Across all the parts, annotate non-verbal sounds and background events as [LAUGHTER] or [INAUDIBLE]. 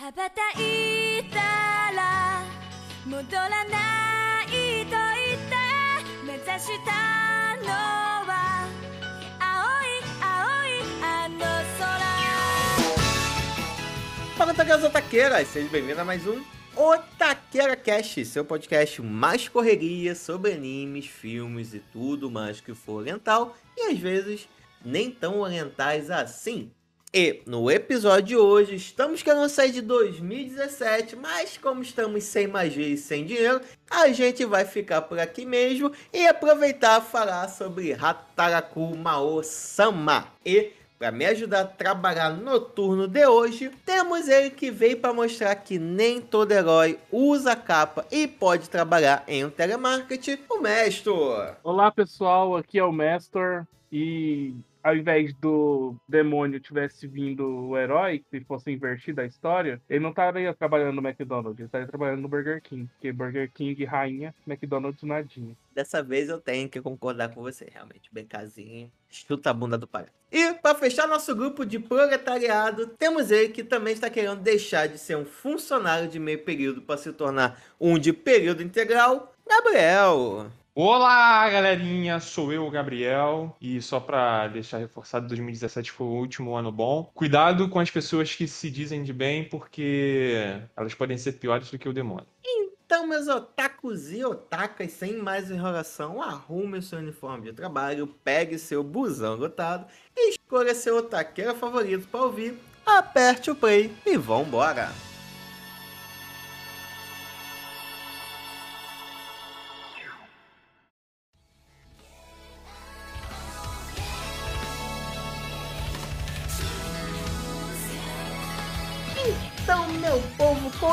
羽ばたいたら戻らないと言って目指したのは青い青いあの空 Fala, taqueiras otaqueiras! Seja bem-vindo a mais um Otaqueira Cast, seu podcast mais correria sobre animes, filmes e tudo mais que for oriental e às vezes nem tão orientais assim. E no episódio de hoje estamos querendo sair de 2017, mas como estamos sem magia e sem dinheiro, a gente vai ficar por aqui mesmo e aproveitar falar sobre Hataraku Mao Sama. E para me ajudar a trabalhar no turno de hoje, temos ele que veio para mostrar que nem todo herói usa capa e pode trabalhar em um telemarketing, o Mestor. Olá pessoal, aqui é o Mestor e ao invés do demônio tivesse vindo o herói, se fosse invertida a história, ele não estaria trabalhando no McDonald's, ele estaria trabalhando no Burger King, porque Burger King rainha, McDonald's nadinha. Dessa vez eu tenho que concordar com você, realmente. Bem casinho, chuta a bunda do pai. E para fechar nosso grupo de proletariado, temos ele que também está querendo deixar de ser um funcionário de meio período para se tornar um de período integral, Gabriel. Olá, galerinha, sou eu, Gabriel, e só pra deixar reforçado, 2017 foi o último ano bom. Cuidado com as pessoas que se dizem de bem, porque elas podem ser piores do que o demônio. Então, meus otakus e otakas, sem mais enrolação, arrume o seu uniforme de trabalho, pegue seu busão lotado escolha seu otaqueiro favorito para ouvir, aperte o play e vambora! Então,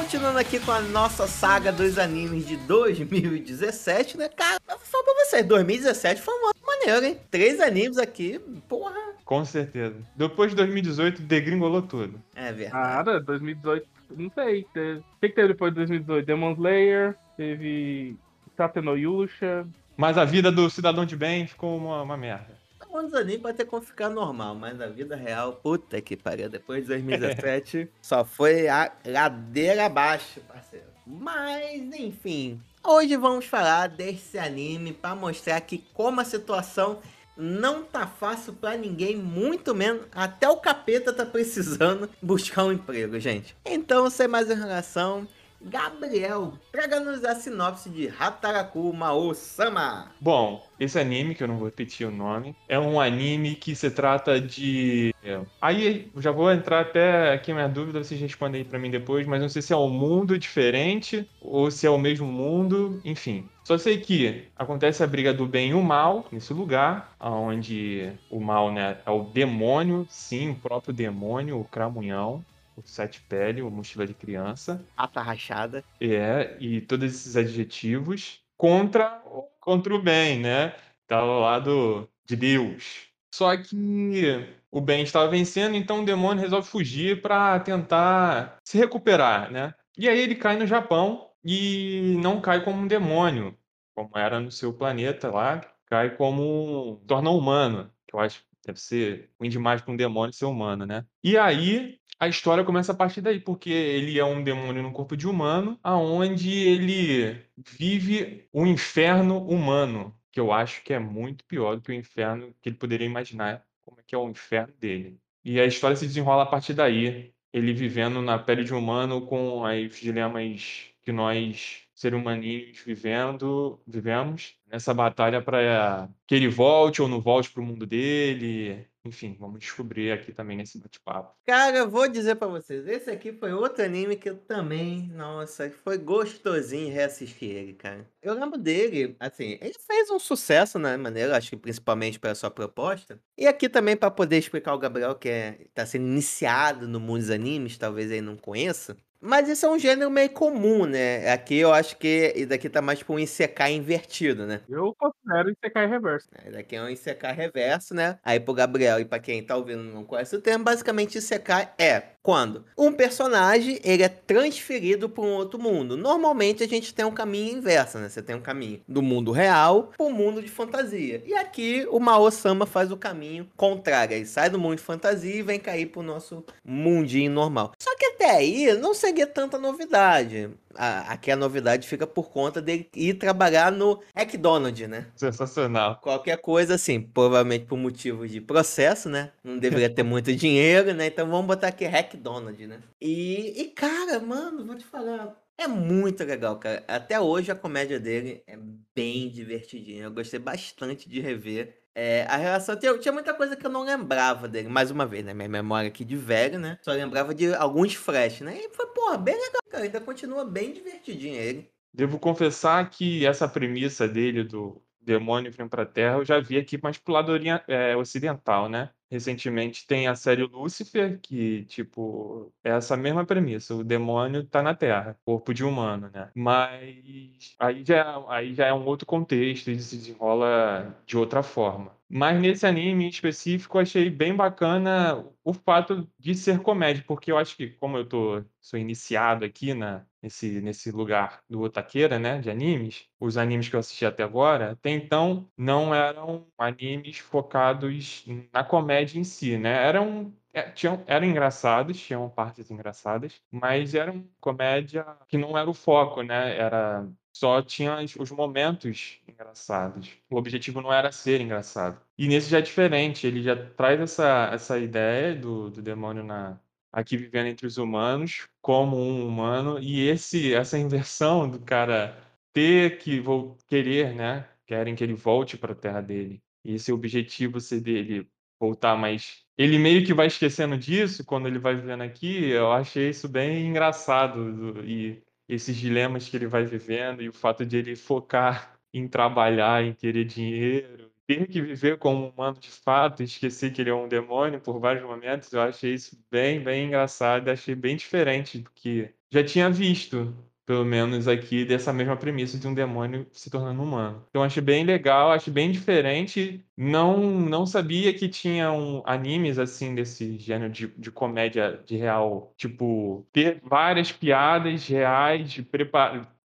continuando aqui com a nossa saga dos animes de 2017, né? Cara, eu vou falar pra vocês, 2017 foi um ano maneiro, hein? Três animes aqui, porra. Com certeza. Depois de 2018, degringolou tudo. É verdade. Nada, 2018, não sei. teve- O que, que teve depois de 2018? Demon Slayer, teve Tate no Yusha. Mas a vida do cidadão de bem ficou uma, uma merda. Alguns animes pode ter como ficar normal, mas na vida real, puta que pariu. Depois de [LAUGHS] 2017, só foi a ladeira abaixo, parceiro. Mas, enfim, hoje vamos falar desse anime pra mostrar que como a situação não tá fácil pra ninguém, muito menos até o capeta tá precisando [LAUGHS] buscar um emprego, gente. Então, sem mais enrolação, Gabriel, traga-nos a sinopse de Hataraku Mao Sama. Bom, esse anime, que eu não vou repetir o nome, é um anime que se trata de. é, Aí já vou entrar até aqui minha dúvida, vocês respondem aí pra mim depois, mas não sei se é um mundo diferente ou se é o mesmo mundo, enfim. Só sei que acontece a briga do bem e o mal nesse lugar, onde o mal né, é o demônio, sim, o próprio demônio, o cramunhão, o sete pele, o mochila de criança. Ata rachada. É, e todos esses adjetivos contra, contra o bem, né? Tá ao lado de Deus. Só que o bem estava vencendo, então o demônio resolve fugir para tentar se recuperar, né? E aí ele cai no Japão e não cai como um demônio, como era no seu planeta lá, cai como um torna humano, que eu acho que deve ser ruim demais para um demônio ser humano, né? E aí a história começa a partir daí, porque ele é um demônio no corpo de humano, aonde ele vive o inferno humano, que eu acho que é muito pior do que o inferno que ele poderia imaginar, como é que é o inferno dele. E a história se desenrola a partir daí, ele vivendo na pele de um humano com os dilemas que nós, seres humaninhos, vivendo, vivemos nessa batalha para que ele volte ou não volte para o mundo dele. Enfim, vamos descobrir aqui também nesse bate-papo. Cara, eu vou dizer pra vocês, esse aqui foi outro anime que eu também, nossa, foi gostosinho reassistir ele, cara. Eu lembro dele, assim, ele fez um sucesso na maneira, acho que principalmente pela sua proposta. E aqui também pra poder explicar ao Gabriel que é, tá sendo iniciado no mundo dos animes, talvez ele não conheça. Mas isso é um gênero meio comum, né? Aqui eu acho que isso daqui tá mais pra um Isekai invertido, né? Eu considero Isekai Reverso. Esse daqui é um Isekai reverso, né? Aí pro Gabriel e pra quem tá ouvindo e não conhece o termo, basicamente Isekai é Quando um personagem ele é transferido para um outro mundo. Normalmente a gente tem um caminho inverso, né? Você tem um caminho do mundo real para o mundo de fantasia. E aqui o Mao-sama faz o caminho contrário. Ele sai do mundo de fantasia e vem cair pro nosso mundinho normal. Só que até aí não seria tanta novidade a, aqui a novidade fica por conta dele ir trabalhar no McDonald's, né? Sensacional. Qualquer coisa assim, provavelmente por motivo de processo, né? Não deveria ter muito [LAUGHS] dinheiro, né? Então vamos botar aqui McDonald's, né? E, e cara, mano, vou te falar, é muito legal, cara. Até hoje a comédia dele é bem divertidinha. Eu gostei bastante de rever. É, a relação. Tinha, tinha, muita coisa que eu não lembrava dele, mais uma vez, né? Minha memória aqui de velho, né? Só lembrava de alguns flash, né? E foi, porra, bem legal, cara. Ainda continua bem divertidinho ele. Devo confessar que essa premissa dele do demônio vem pra Terra eu já vi aqui mais pro lado é, ocidental, né? Recentemente tem a série Lúcifer, que, tipo, é essa mesma premissa. O demônio tá na Terra, corpo de humano, né? Mas aí já, aí já é um outro contexto e se desenrola de outra forma. Mas nesse anime em específico, achei bem bacana o fato de ser comédia, porque eu acho que, como eu tô, sou iniciado aqui na, nesse, nesse lugar do otaqueira, né, de animes, os animes que eu assisti até agora, até então, não eram animes focados na comédia em si, né? Eram é, tinham, eram engraçados, tinham partes engraçadas, mas eram comédia que não era o foco, né? Era só tinha os momentos engraçados. O objetivo não era ser engraçado. E nesse já é diferente, ele já traz essa, essa ideia do, do demônio na, aqui vivendo entre os humanos como um humano e esse essa inversão do cara ter que vou querer, né? Querem que ele volte para a terra dele. E esse objetivo ser dele voltar, mas ele meio que vai esquecendo disso quando ele vai vivendo aqui. Eu achei isso bem engraçado e esses dilemas que ele vai vivendo e o fato de ele focar em trabalhar, em querer dinheiro, ter que viver como um humano de fato, esquecer que ele é um demônio por vários momentos, eu achei isso bem, bem engraçado, achei bem diferente do que já tinha visto pelo menos aqui, dessa mesma premissa de um demônio se tornando humano. Então achei bem legal, achei bem diferente. Não não sabia que tinham animes assim desse gênero de, de comédia de real, tipo, ter várias piadas reais.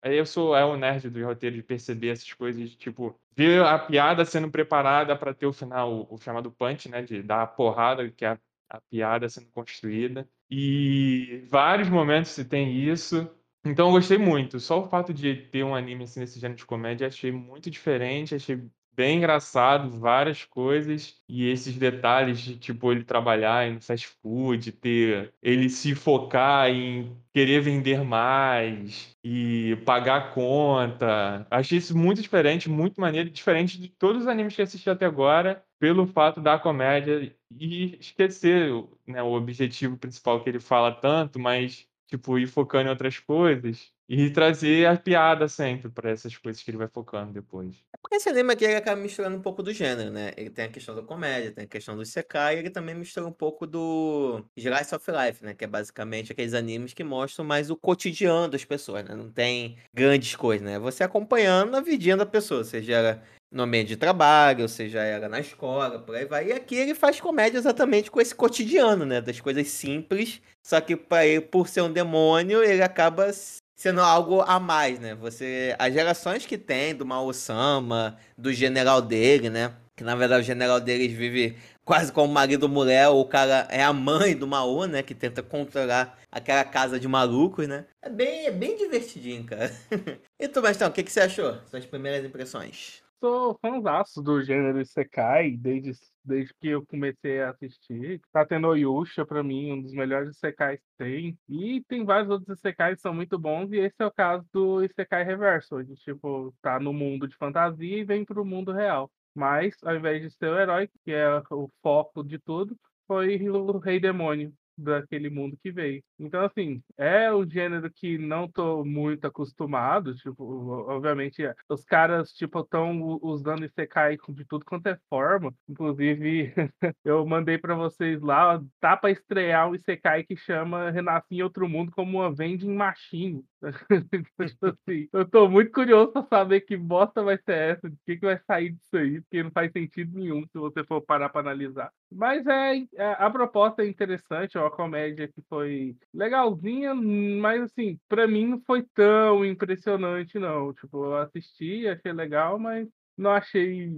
Aí eu sou é o nerd do roteiro de perceber essas coisas, tipo, ver a piada sendo preparada para ter o final, o, chamado punch, né, de dar a porrada, que é a, a piada sendo construída. E vários momentos se tem isso. Então eu gostei muito. Só o fato de ter um anime assim nesse gênero de comédia, achei muito diferente, achei bem engraçado, várias coisas. E esses detalhes de, tipo, ele trabalhar em fast food, ter ele se focar em querer vender mais e pagar a conta. Achei isso muito diferente, muito maneiro, diferente de todos os animes que assisti até agora, pelo fato da comédia e esquecer né, o objetivo principal que ele fala tanto, mas tipo, ir focando em outras coisas e trazer a piada sempre para essas coisas que ele vai focando depois. É porque esse anime aqui ele acaba misturando um pouco do gênero, né? Ele tem a questão da comédia, tem a questão do Sekai, e ele também mistura um pouco do Slice of Life, né? Que é basicamente aqueles animes que mostram mais o cotidiano das pessoas, né? Não tem grandes coisas, né? Você acompanhando a vidinha da pessoa, seja no ambiente de trabalho, ou seja era na escola, por aí vai. E aqui ele faz comédia exatamente com esse cotidiano, né? Das coisas simples. Só que para ele, por ser um demônio, ele acaba sendo algo a mais, né? Você. As gerações que tem do Mao-sama, do general dele, né? Que na verdade o general deles vive quase como marido mulher, o cara é a mãe do Mao, né? Que tenta controlar aquela casa de malucos, né? É bem, é bem divertidinho, cara. [LAUGHS] e tu, Mestão, o que, que você achou? Suas primeiras impressões? sou fãzaço do gênero Isekai, desde, desde que eu comecei a assistir. Tá tendo Yusha, pra mim, um dos melhores Isekais que tem. E tem vários outros Isekais que são muito bons, e esse é o caso do Isekai Reverso, onde, tipo, tá no mundo de fantasia e vem pro mundo real. Mas, ao invés de ser o herói, que é o foco de tudo, foi o Rei Demônio, daquele mundo que veio. Então, assim, é um gênero que não tô muito acostumado, tipo, obviamente, é, os caras, tipo, estão usando Isekai de tudo quanto é forma, inclusive, [LAUGHS] eu mandei para vocês lá, tá para estrear um Isekai que chama Renasci em Outro Mundo como uma vending machine. [LAUGHS] tipo assim, eu tô muito curioso para saber que bosta vai ser essa, de que, que vai sair disso aí, porque não faz sentido nenhum se você for parar para analisar. Mas é, é, a proposta é interessante, é uma comédia que foi legalzinha, mas assim, pra mim não foi tão impressionante, não. Tipo, eu assisti, achei legal, mas não achei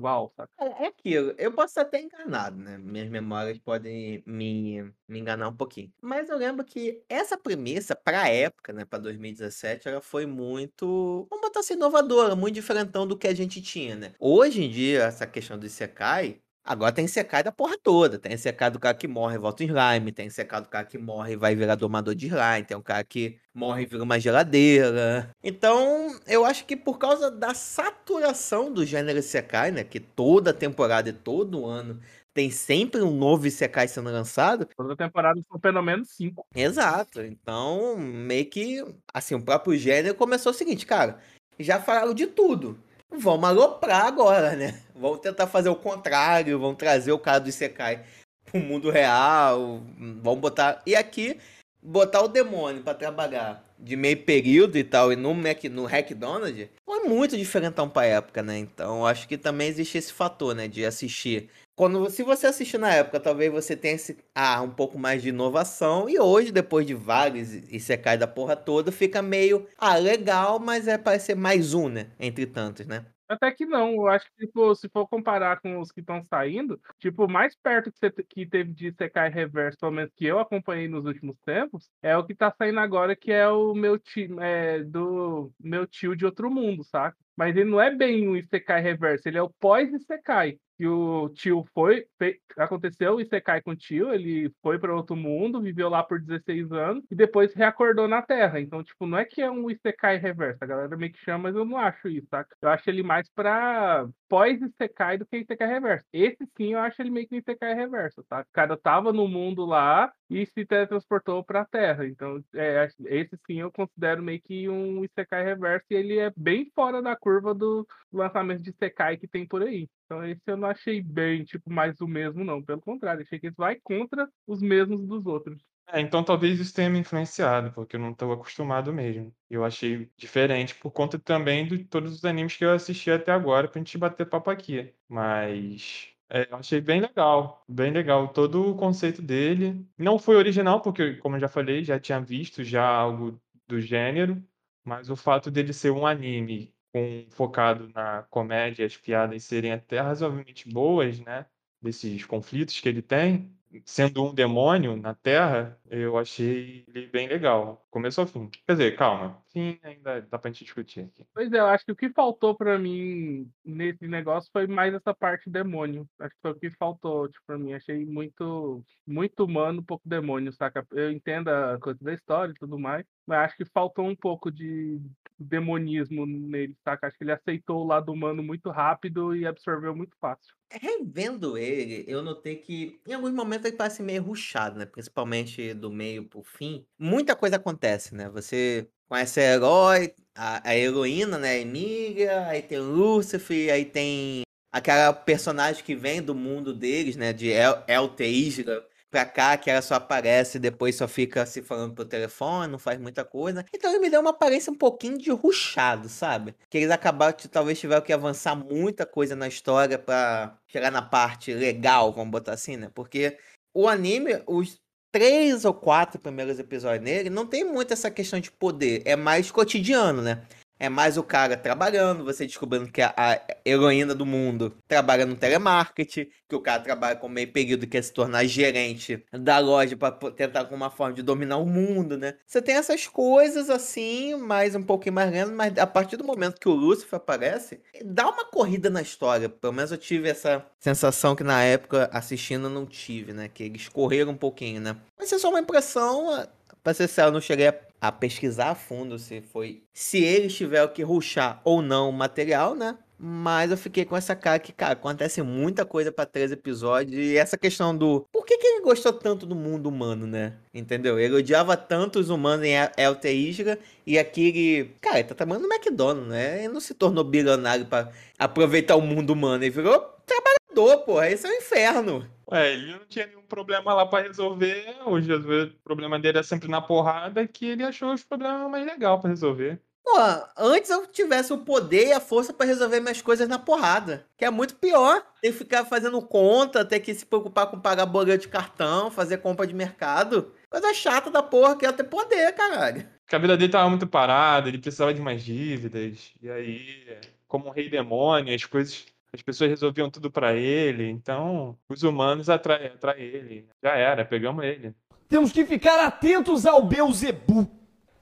uau, saca? É, é aquilo, eu posso estar até enganado, né? Minhas memórias podem me, me enganar um pouquinho. Mas eu lembro que essa premissa, pra época, né, pra 2017, ela foi muito, vamos botar assim, inovadora, muito diferentão do que a gente tinha, né? Hoje em dia, essa questão do Isekai, Agora tem Isekai da porra toda. Tem Isekai do cara que morre e volta em slime. Tem Isekai do cara que morre e vai virar domador de slime. Tem um cara que morre e vira uma geladeira. Então, eu acho que por causa da saturação do gênero Isekai, né? Que toda temporada e todo ano tem sempre um novo Isekai sendo lançado. Toda temporada são pelo menos cinco. Exato. Então, meio que, assim, o próprio gênero começou o seguinte, cara. Já falaram de tudo. Vamos aloprar agora, né? Vamos tentar fazer o contrário, vamos trazer o cara do Isekai pro mundo real, vamos botar... E aqui, botar o demônio para trabalhar de meio período e tal, e no, Mac, no Hack Donald, foi muito diferentão pra época, né? Então, acho que também existe esse fator, né? De assistir quando se você assistiu na época, talvez você tenha esse ah, um pouco mais de inovação e hoje depois de vários e você cai da porra toda, fica meio ah, legal, mas é para ser mais um, né, entre tantos, né? Até que não, eu acho que tipo, se for comparar com os que estão saindo, tipo, mais perto que, você, que teve de Sekai Reverso, pelo menos que eu acompanhei nos últimos tempos, é o que tá saindo agora, que é o meu tio, é, do meu tio de outro mundo, saca? Mas ele não é bem um Isekai reverso, ele é o pós-Isekai que o tio foi, fe, aconteceu o Isekai com o tio, ele foi para outro mundo, viveu lá por 16 anos e depois reacordou na Terra. Então, tipo, não é que é um Isekai reverso, a galera meio que chama, mas eu não acho isso, tá? Eu acho ele mais pra pós-Isekai do que Isekai reverso. Esse sim, eu acho ele meio que Isekai reverso, tá? O cara tava no mundo lá e se teletransportou pra Terra. Então, é, esse sim eu considero meio que um Isekai reverso e ele é bem fora da curva do lançamento de Isekai que tem por aí. Então esse eu não achei bem, tipo, mais o mesmo, não. Pelo contrário, achei que esse vai contra os mesmos dos outros. É, então talvez isso tenha me influenciado, porque eu não estou acostumado mesmo. Eu achei diferente por conta também de todos os animes que eu assisti até agora pra gente bater papo aqui. Mas é, eu achei bem legal, bem legal todo o conceito dele. Não foi original, porque, como eu já falei, já tinha visto já algo do gênero, mas o fato dele ser um anime com, focado na comédia as piadas serem até razoavelmente boas, né? Desses conflitos que ele tem, sendo um demônio na Terra, eu achei ele bem legal. Começou ao fim. Quer dizer, calma. Sim, ainda dá pra gente discutir aqui. Pois é, eu acho que o que faltou para mim nesse negócio foi mais essa parte demônio. Acho que foi o que faltou, tipo, pra mim. Achei muito, muito humano, pouco demônio, saca? Eu entendo a coisa da história e tudo mais, mas acho que faltou um pouco de demonismo nele, saca? Acho que ele aceitou o lado humano muito rápido e absorveu muito fácil. Revendo ele, eu notei que em alguns momentos ele parece meio ruchado, né? Principalmente do meio pro fim. Muita coisa acontece, né? Você conhece a herói, a, a heroína, né? Emília, aí tem Lúcifer, aí tem aquela personagem que vem do mundo deles, né? De El, El Teisra pra cá, que ela só aparece e depois só fica se falando pro telefone, não faz muita coisa. Então ele me deu uma aparência um pouquinho de ruchado, sabe? Que eles acabaram que talvez tiveram que avançar muita coisa na história para chegar na parte legal, vamos botar assim, né? Porque o anime, os três ou quatro primeiros episódios nele, não tem muito essa questão de poder, é mais cotidiano, né? É mais o cara trabalhando, você descobrindo que a, a heroína do mundo trabalha no telemarketing, que o cara trabalha com meio período e quer se tornar gerente da loja para tentar com uma forma de dominar o mundo, né? Você tem essas coisas assim, mais um pouquinho mais lento, mas a partir do momento que o Lúcifer aparece, dá uma corrida na história. Pelo menos eu tive essa sensação que na época assistindo não tive, né? Que eles correram um pouquinho, né? Mas é só uma impressão, Pra ser sério, eu não cheguei a, a, pesquisar a fundo se foi. Se eles tiveram que ruxar ou não o material, né? Mas eu fiquei com essa cara que, cara, acontece muita coisa para três episódios. E essa questão do. Por que, que ele gostou tanto do mundo humano, né? Entendeu? Ele odiava tanto os humanos em Elter Isra. E aqui ele. Cara, ele tá trabalhando no McDonald's, né? Ele não se tornou bilionário para aproveitar o mundo humano. Ele virou trabalhador, porra. Esse é o um inferno. Ué, ele não tinha nenhum problema lá para resolver. Hoje, o problema dele é sempre na porrada, que ele achou os problemas mais legais para resolver. Pô, antes eu tivesse o poder e a força pra resolver minhas coisas na porrada. Que é muito pior. Ter que ficar fazendo conta, ter que se preocupar com pagar boleto de cartão, fazer compra de mercado. Coisa chata da porra que é ter poder, caralho. Porque a vida dele tava muito parada, ele precisava de mais dívidas. E aí, como um rei demônio, as coisas. As pessoas resolviam tudo pra ele, então os humanos atraem atrai ele. Já era, pegamos ele. Temos que ficar atentos ao Beuzebu.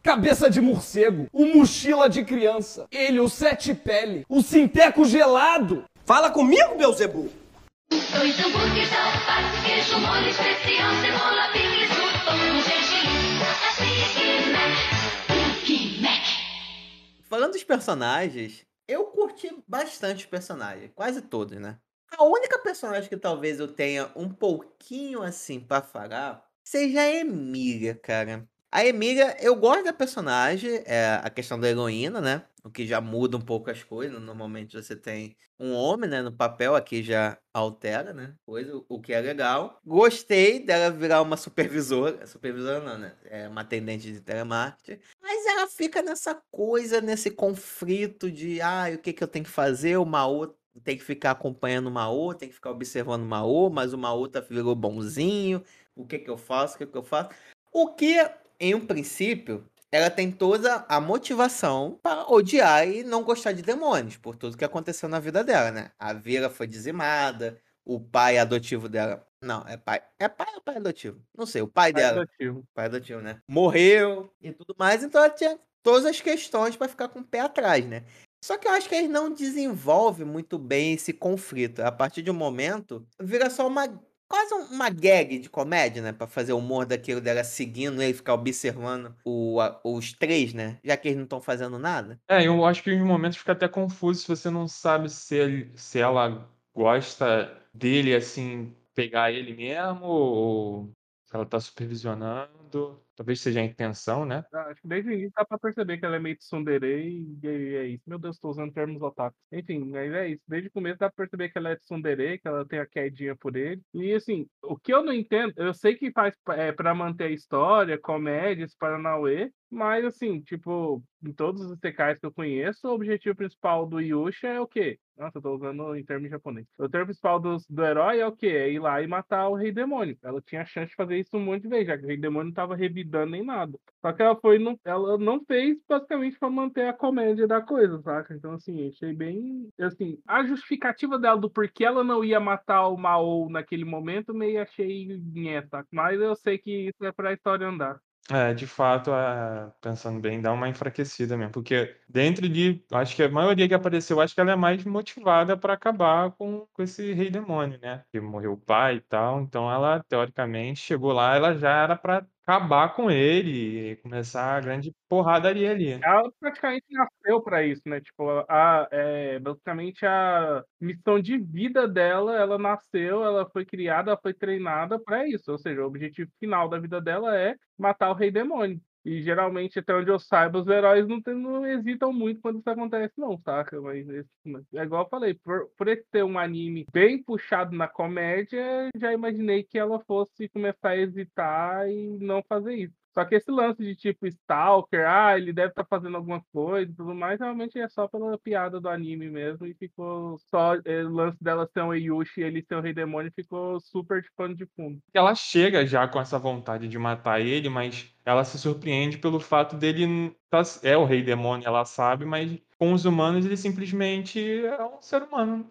Cabeça de morcego, o mochila de criança, ele, o sete pele, o sinteco gelado. Fala comigo, Beuzebu! Dois hambúrgueres, alface, queijo, molho, especial, cebola, picles, pão, gergelim, assim Mac. Falando dos personagens, eu curti bastante os personagens. Quase todos, né? A única personagem que talvez eu tenha um pouquinho assim pra falar seja a Emília, cara. A Emília, eu gosto da personagem, é a questão da heroína, né? O que já muda um pouco as coisas. Normalmente você tem um homem, né, no papel, aqui já altera, né? Coisa, o que é legal. Gostei dela virar uma supervisora. Supervisora não, né? É uma atendente de telemarketing. Fica nessa coisa, nesse conflito de, ah, o que, que eu tenho que fazer? O Maô tem que ficar acompanhando o Maô, tem que ficar observando o Maô, mas o Maô tá virou bonzinho. O que que eu faço? O que que eu faço? O que em um princípio, ela tem toda a motivação para odiar e não gostar de demônios, por tudo que aconteceu na vida dela, né? A Vera foi dizimada, o pai adotivo dela. Não, é pai. É pai ou pai adotivo? Não sei, o pai, Pai dela. adotivo. Pai adotivo, né? Morreu e tudo mais, então ela tinha todas as questões para ficar com o pé atrás, né? Só que eu acho que eles não desenvolvem muito bem esse conflito. A partir de um momento, vira só uma quase um- uma gag de comédia, né? Pra fazer o humor daquilo dela seguindo ele, ficar observando o, a- os três, né? Já que eles não estão fazendo nada. É, eu acho que em momentos fica até confuso se você não sabe se, ele- se ela gosta dele, assim, pegar ele mesmo, ou se ela tá supervisionando. Talvez seja a intenção, né? Ah, Acho que desde o início dá pra perceber que ela é meio tsundere e é isso. Meu Deus, tô usando termos otaku. Enfim, mas é isso. Desde o começo dá pra perceber que ela é tsundere, que ela tem a quedinha por ele. E assim, o que eu não entendo, eu sei que faz é, pra manter a história, comédia, esse Paranauê, mas assim, tipo, em todos os TKs que eu conheço, o objetivo principal do Yusha é o quê? Nossa, eu tô usando em termos japonês. O termo principal do, do herói é o quê? É ir lá e matar o Rei Demônio. Ela tinha a chance de fazer isso um monte de vezes, já que o Rei Demônio não tava revidando nem nada. Só que ela foi, não, ela não fez basicamente pra manter a comédia da coisa, saca? Então, assim, achei bem. Assim, a justificativa dela do porquê ela não ia matar o Mao naquele momento, meio achei nheta. Mas eu sei que isso é pra história andar. É, de fato, pensando bem, dá uma enfraquecida mesmo. Porque dentro de. Acho que a maioria que apareceu, acho que ela é mais motivada para acabar com, com esse rei demônio, né? Que morreu o pai e tal. Então ela, teoricamente, chegou lá, ela já era para acabar com ele e começar a grande porradaria ali. Ela praticamente nasceu pra isso, né? Tipo, a, é, basicamente a missão de vida dela, ela nasceu, ela foi criada, ela foi treinada pra isso. Ou seja, o objetivo final da vida dela é matar o rei demônio. E geralmente, até onde eu saiba, os heróis não, tem- não hesitam muito quando isso acontece, não, saca? Mas esse- é igual eu falei, por, por esse ter um anime bem puxado na comédia, já imaginei que ela fosse começar a hesitar e não fazer isso. Só que esse lance de tipo Stalker, ah, ele deve estar fazendo alguma coisa e tudo mais, realmente é só pela piada do anime mesmo. E ficou só eh, o lance dela ser um Yushi e ele ser um Rei Demônio ficou super de pano de fundo. Ela chega já com essa vontade de matar ele, mas ela se surpreende pelo fato dele tá, é o rei demônio, ela sabe, mas com os humanos ele simplesmente é um ser humano.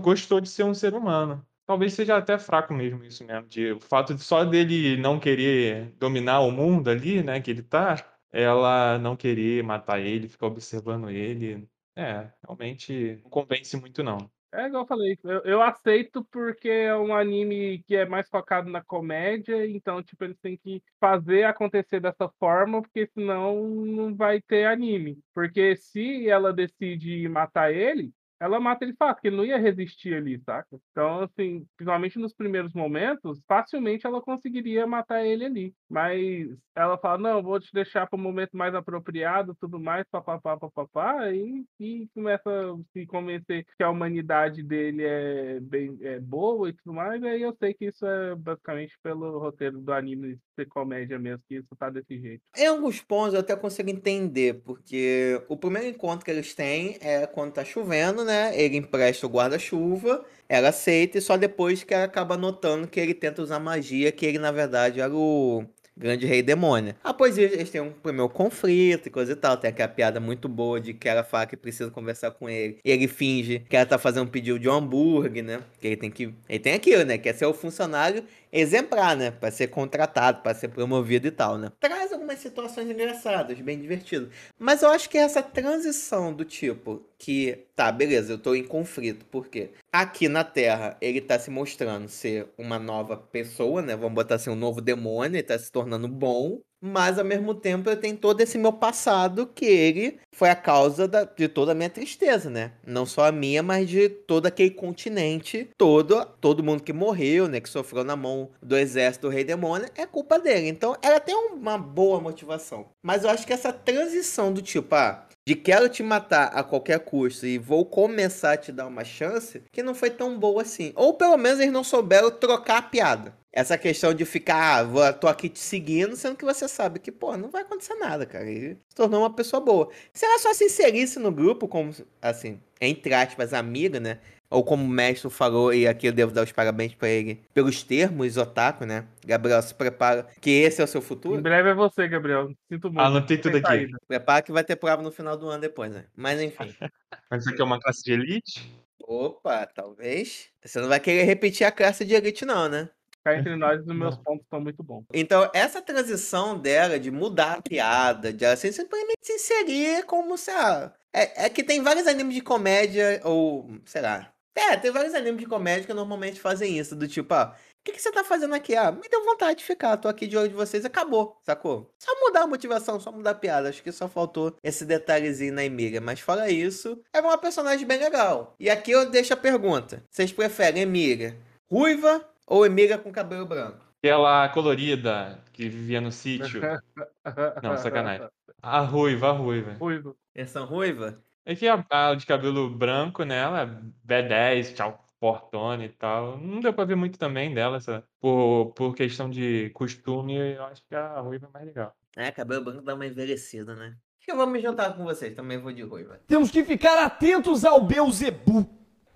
Gostou de ser um ser humano. Talvez seja até fraco mesmo isso mesmo, de o fato de só dele não querer dominar o mundo ali, né, que ele tá, ela não querer matar ele, ficar observando ele. É, realmente não convence muito não. É igual eu falei, eu, eu aceito porque é um anime que é mais focado na comédia, então, tipo, eles têm que fazer acontecer dessa forma, porque senão não vai ter anime. Porque se ela decide matar ele, ela mata ele fácil, porque ele não ia resistir ali, saca? Então, assim, principalmente nos primeiros momentos, facilmente ela conseguiria matar ele ali. Mas ela fala, não, vou te deixar para o momento mais apropriado, tudo mais, papapá, papapá, e, e começa a se convencer que a humanidade dele é bem é boa e tudo mais, aí eu sei que isso é basicamente pelo roteiro do anime ser comédia mesmo, que isso tá desse jeito. Em alguns pontos eu até consigo entender, porque o primeiro encontro que eles têm é quando tá chovendo, né? Ele empresta o guarda-chuva, ela aceita, e só depois que ela acaba notando que ele tenta usar magia, que ele na verdade era o grande rei demônio. Após isso, eles têm um primeiro conflito e coisa e tal. Tem aquela piada muito boa de que ela fala que precisa conversar com ele. E ele finge que ela tá fazendo um pedido de um hambúrguer, né? Que ele tem que. Ele tem aquilo, né? Quer ser o funcionário exemplar, né? Pra ser contratado, pra ser promovido e tal, né? Traz algumas situações engraçadas, bem divertido. Mas eu acho que essa transição do tipo que, tá, beleza, eu tô em conflito, por quê? Aqui na Terra, ele tá se mostrando ser uma nova pessoa, né? Vamos botar assim, um novo demônio, ele tá se tornando bom. Mas ao mesmo tempo eu tenho todo esse meu passado que ele foi a causa da- de toda a minha tristeza, né? Não só a minha, mas de todo aquele continente, todo, todo mundo que morreu, né? Que sofreu na mão do exército do rei demônio, é culpa dele. Então ela tem uma boa motivação. Mas eu acho que essa transição do tipo, ah, de quero te matar a qualquer custo e vou começar a te dar uma chance, que não foi tão boa assim. Ou pelo menos eles não souberam trocar a piada. Essa questão de ficar, ah, vou- tô aqui te seguindo, sendo que você sabe que, pô, não vai acontecer nada, cara. Ele se tornou uma pessoa boa. Se ela só se inserisse no grupo, como, assim, entre aspas, amiga, né? Ou como o mestre falou, e aqui eu devo dar os parabéns pra ele, pelos termos otaku, né? Gabriel, se prepara, que esse é o seu Em futuro. breve é você, Gabriel. Sinto muito. Anotei tudo aqui. saída. Prepara que vai ter prova no final do ano depois, né? Mas enfim. [LAUGHS] Mas isso aqui é uma classe de elite? Opa, talvez. Você não vai querer repetir a classe de elite, não, né? Cá entre nós, os meus pontos estão muito bons. Então, essa transição dela de mudar a piada, de ela assim, simplesmente se inserir como, sei lá. É, é que tem vários animes de comédia, ou, sei lá. É, tem vários animes de comédia que normalmente fazem isso, do tipo, ah, o que, que você tá fazendo aqui? Ah, me deu vontade de ficar, tô aqui de olho de vocês, acabou, sacou? Só mudar a motivação, só mudar a piada. Acho que só faltou esse detalhezinho na Emília. Mas fora isso, é uma personagem bem legal. E aqui eu deixo a pergunta: vocês preferem Emília ruiva ou Emília com cabelo branco? Aquela colorida que vivia no sítio. [LAUGHS] Não, sacanagem. A ruiva, a ruiva. Ruivo. Versão ruiva? É que a, a de cabelo branco nela, B10, tchau, portona e tal. Não deu pra ver muito também dela, essa, por, por questão de costume, eu acho que a ruiva é mais legal. É, cabelo branco dá uma envelhecida, né? Acho que eu vou me juntar com vocês, também vou de ruiva. Temos que ficar atentos ao Beuzebu.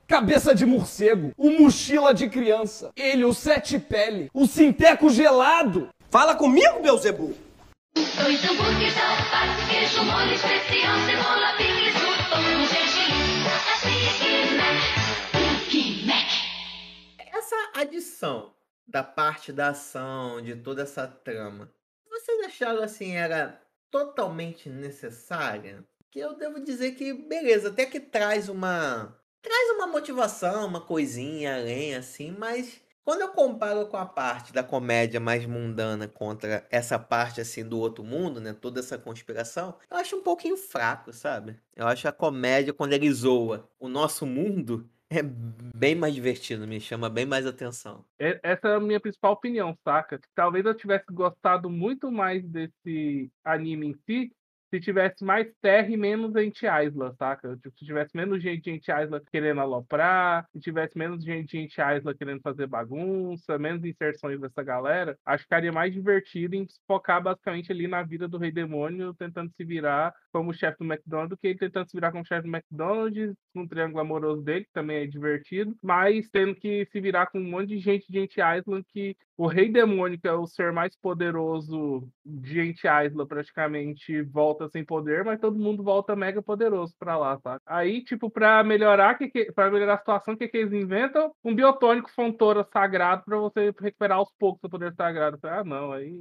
Cabeça de morcego, o mochila de criança, ele, o sete pele, o sinteco gelado. Fala comigo, Beuzebu! Dois hambúrgueres, alface, queijo, molho especial, cebola, Essa adição da parte da ação, de toda essa trama, vocês acharam assim, era totalmente necessária? Que eu devo dizer que, beleza, até que traz uma. Traz uma motivação, uma coisinha além, assim, mas quando eu comparo com a parte da comédia mais mundana contra essa parte assim do outro mundo, né? Toda essa conspiração, eu acho um pouquinho fraco, sabe? Eu acho a comédia, quando ele zoa o nosso mundo, é bem mais divertido, me chama bem mais atenção. E- Essa é a minha principal opinião, saca? Talvez eu tivesse gostado muito mais desse anime em si se tivesse mais terra e menos gente Isla, saca? Tipo, se tivesse menos gente gente Isla querendo aloprar, se tivesse menos gente gente Isla querendo fazer bagunça, menos inserções dessa galera, acho que ficaria mais divertido em focar basicamente ali na vida do Rei Demônio tentando se virar como chefe do McDonald's, do que ele tentando se virar como chefe do McDonald's, um triângulo amoroso dele, que também é divertido, mas tendo que se virar com um monte de gente de Ant Island que o Rei Demônio, que é o ser mais poderoso de Ant Island, praticamente volta sem poder, mas todo mundo volta mega poderoso pra lá, tá? Aí, tipo, pra melhorar, que que, pra melhorar a situação, o que, que eles inventam? Um biotônico fontora sagrado pra você recuperar aos poucos o poder sagrado. Ah, não, aí.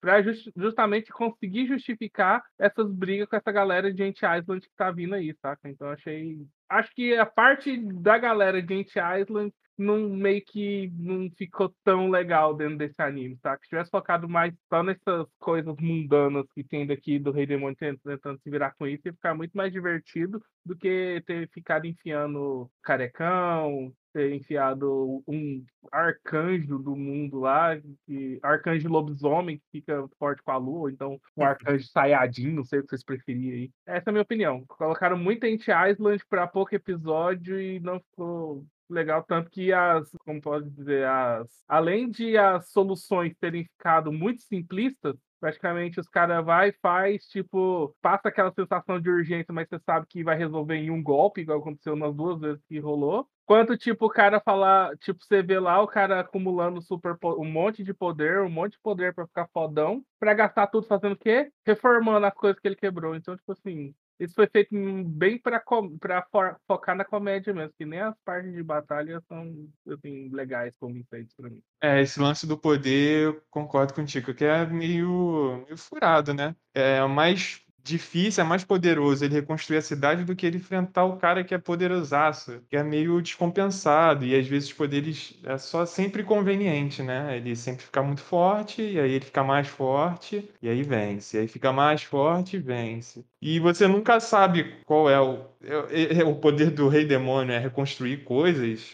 Pra jus- justamente conseguir justificar essas brigas com essa galera de Ant Island que tá vindo aí, saca? Então achei acho que a parte da galera de Ant Island não meio que não ficou tão legal dentro desse anime, tá? Se tivesse focado mais só nessas coisas mundanas que tem daqui do Rei Demônio tent- tentando se virar com isso, ia ficar muito mais divertido do que ter ficado enfiando carecão, ter enfiado um arcanjo do mundo lá, que, arcanjo lobisomem que fica forte com a lua, ou então um arcanjo saiadinho, não sei o que vocês preferirem aí. Essa é a minha opinião. Colocaram muito Ant Island pra pouco episódio e não ficou legal, tanto que as, como pode dizer, as, além de as soluções terem ficado muito simplistas, praticamente os caras vai faz, tipo, passa aquela sensação de urgência, mas você sabe que vai resolver em um golpe, igual aconteceu nas duas vezes que rolou. Quanto, tipo, o cara falar, tipo, você vê lá o cara acumulando super um monte de poder, um monte de poder pra ficar fodão, pra gastar tudo fazendo o quê? Reformando as coisas que ele quebrou. Então, tipo assim, isso foi feito bem for- focar na comédia mesmo, que nem as partes de batalha são, assim, legais, convincentes pra mim. É, esse lance do poder, eu concordo contigo, que é meio, meio furado, né? É mais difícil, é mais poderoso ele reconstruir a cidade do que ele enfrentar o cara que é poderosaço, que é meio descompensado, e às vezes os poderes é só sempre conveniente, né? Ele sempre fica muito forte, e aí ele fica mais forte, e aí vence. E aí fica mais forte e vence. E você nunca sabe qual é o, é- é o poder do Rei Demônio, é reconstruir coisas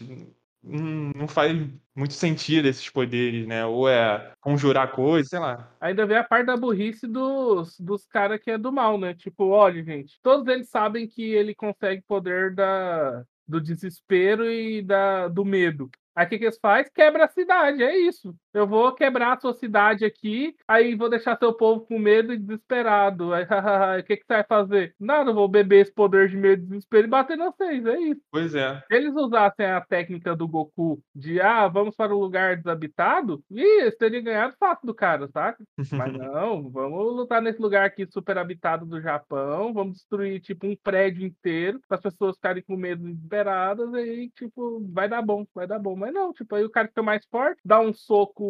não faz muito sentido esses poderes, né? Ou é conjurar coisas, sei lá. Ainda vem a parte da burrice dos, dos caras que é do mal, né? Tipo, olha, gente, todos eles sabem que ele consegue poder da, do desespero e da, do medo. Aí o que, que eles fazem? Quebra a cidade, é isso. Eu vou quebrar a sua cidade aqui, aí vou deixar seu povo com medo e desesperado. Aí, [LAUGHS] o que, que você vai fazer? Nada, eu vou beber esse poder de medo e desespero e bater na vocês, é isso. Pois é. Se eles usassem a técnica do Goku de ah, vamos para um lugar desabitado, ih, eles teriam ganhado fácil do cara, saca? Mas [LAUGHS] não, vamos lutar nesse lugar aqui super habitado do Japão, vamos destruir tipo um prédio inteiro para as pessoas ficarem com medo desesperadas, e aí, tipo, vai dar bom, vai dar bom. Mas não, tipo, aí o cara fica mais forte, dá um soco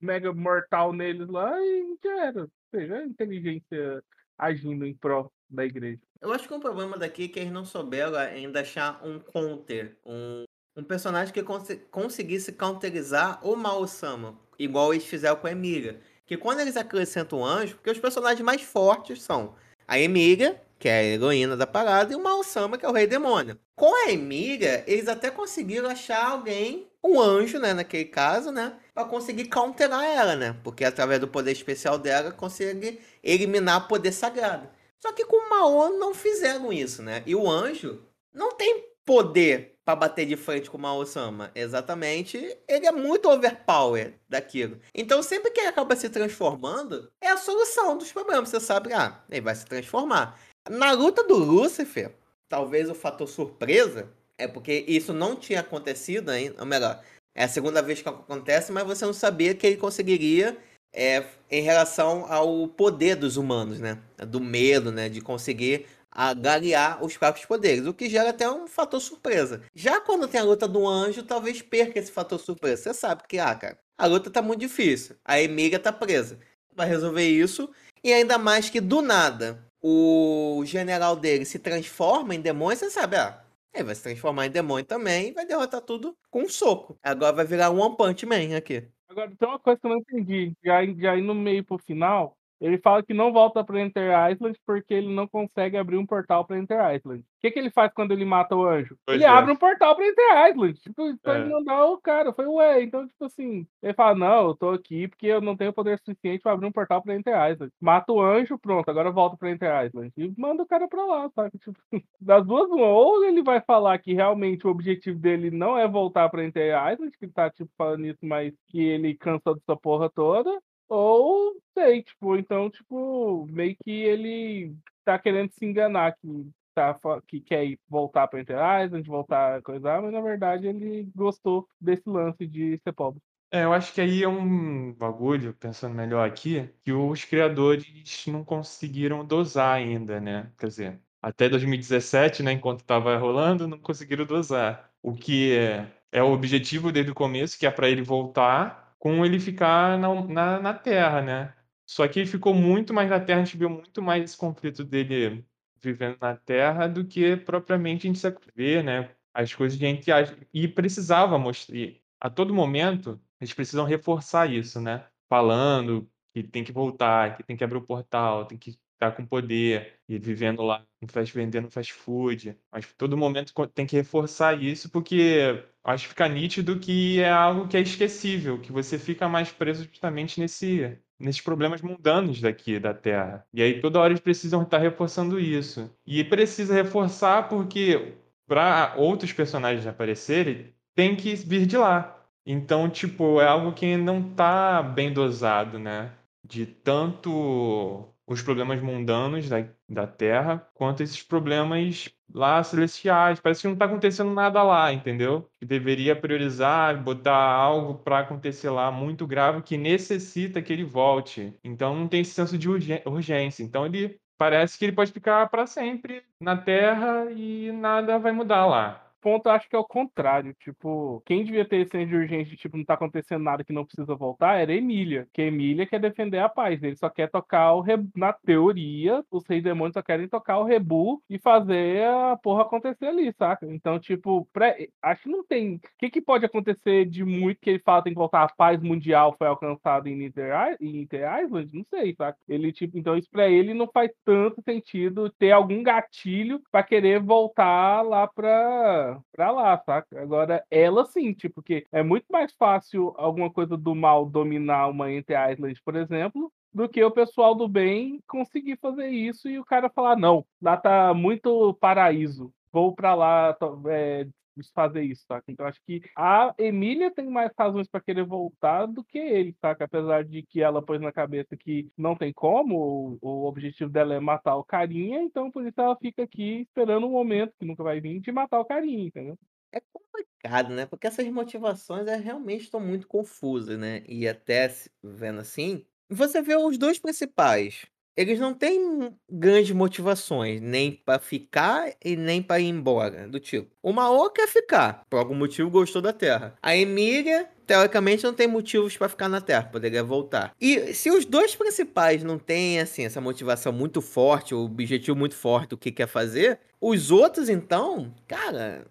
mega mortal neles lá e já era. Ou seja, a inteligência agindo em pró da igreja. Eu acho que o problema daqui é que eles não souberam ainda achar um counter, um, um personagem que consi- conseguisse counterizar o Mao-sama, igual eles fizeram com a Emília. Que quando eles acrescentam o anjo, porque os personagens mais fortes são a Emília, que é a heroína da parada, e o Mao-sama, que é o rei demônio. Com a Emília, eles até conseguiram achar alguém, um anjo, né, naquele caso, né, pra conseguir counterar ela, né, porque através do poder especial dela consegue eliminar poder sagrado. Só que com o Mao não fizeram isso, né? E o anjo não tem poder pra bater de frente com o Mao Sama. Exatamente, ele é muito overpower daquilo. Então sempre que ele acaba se transformando, é a solução dos problemas. Você sabe, ah, ele vai se transformar. Na luta do Lúcifer, talvez o fator surpresa é porque isso não tinha acontecido ainda, ou melhor, é a segunda vez que acontece, mas você não sabia que ele conseguiria é, em relação ao poder dos humanos, né? Do medo, né? De conseguir agariar os próprios poderes, o que gera até um fator surpresa. Já quando tem a luta do anjo, talvez perca esse fator surpresa. Você sabe que, ah, cara, a luta tá muito difícil. A Emília tá presa. Vai resolver isso. E ainda mais que do nada o general dele se transforma em demônio, você sabe, ah, ele vai se transformar em demônio também e vai derrotar tudo com um soco. Agora vai virar um One Punch Man aqui. Agora, tem uma coisa que eu não entendi. Já, já no meio pro final, ele fala que não volta pra Enter Island porque ele não consegue abrir um portal pra Enter Island. O que, que ele faz quando ele mata o anjo? Pois ele é. abre um portal pra Enter Island. Tipo, pra É. ele mandar o cara. Foi, ué, então, tipo assim, ele fala, não, eu tô aqui porque eu não tenho poder suficiente pra abrir um portal pra Enter Island. Mata o anjo, pronto, agora volta pra Enter Island. E manda o cara pra lá, sabe? Tipo, [LAUGHS] das duas, uma. Ou ele vai falar que realmente o objetivo dele não é voltar pra Enter Island, que tá, tipo, falando isso, mas que ele cansou dessa porra toda. Ou sei, tipo, então, tipo, meio que ele tá querendo se enganar que, tá, que quer voltar pra Enter Island, voltar a coisar, mas na verdade ele gostou desse lance de ser pobre. É, eu acho que aí é um bagulho, pensando melhor aqui, que os criadores não conseguiram dosar ainda, né? Quer dizer, até 2017, né, enquanto estava rolando, não conseguiram dosar. O que é, é o objetivo desde o começo, que é para ele voltar, com ele ficar na, na, na Terra, né? Só que ele ficou muito mais na Terra, a gente viu muito mais esse conflito dele vivendo na Terra do que propriamente a gente se vê, né? As coisas acha. E precisava mostrar. e A todo momento, eles precisam reforçar isso, né? Falando que tem que voltar, que tem que abrir o portal, tem que estar com poder e vivendo lá, vendendo fast food. Mas todo momento tem que reforçar isso, porque acho que fica nítido que é algo que é esquecível, que você fica mais preso justamente nesse, nesses problemas mundanos daqui da Terra. E aí toda hora eles precisam estar reforçando isso. E precisa reforçar porque para outros personagens aparecerem, tem que vir de lá. Então, tipo, é algo que não tá bem dosado, né? De tanto os problemas mundanos da, da Terra, quanto esses problemas lá celestiais. Parece que não tá acontecendo nada lá, entendeu? Que deveria priorizar, botar algo para acontecer lá muito grave que necessita que ele volte. Então não tem esse senso de urgê- urgência. Então ele parece que ele pode ficar para sempre na Terra e nada vai mudar lá. Ponto acho que é o contrário. Tipo, quem devia ter esse de urgência, tipo, não tá acontecendo nada que não precisa voltar, era Emília. Que Emília quer defender a paz. Ele só quer tocar o re... Na teoria, os reis demônios só querem tocar o rebu e fazer a porra acontecer ali, saca? Então, tipo, pra... acho que não tem. O que, que pode acontecer de muito que ele fala tem que voltar a paz mundial foi alcançada em Inter, em Inter Island? Não sei, saca? Ele, tipo, então isso pra ele não faz tanto sentido ter algum gatilho pra querer voltar lá pra, pra lá, saca? Agora, ela sim, tipo, porque é muito mais fácil alguma coisa do mal dominar uma Enter Island, por exemplo, do que o pessoal do bem conseguir fazer isso e o cara falar, não, lá tá muito paraíso, vou pra lá é, fazer isso, saca? Então acho que a Emília tem mais razões pra querer voltar do que ele, saca? Apesar de que ela pôs na cabeça que não tem como, o, objetivo dela é matar o carinha, então por isso ela fica aqui esperando um momento que nunca vai vir de matar o carinha, entendeu? É complicado, né? Porque essas motivações é, realmente estão muito confusas, né? E até vendo assim, você vê os dois principais. Eles não têm grandes motivações, nem pra ficar e nem pra ir embora. Do tipo, o Mao quer ficar, por algum motivo gostou da Terra. A Emília, teoricamente, não tem motivos pra ficar na Terra, poderia voltar. E se os dois principais não têm, assim, essa motivação muito forte, o objetivo muito forte, o que quer fazer, os outros, então, cara,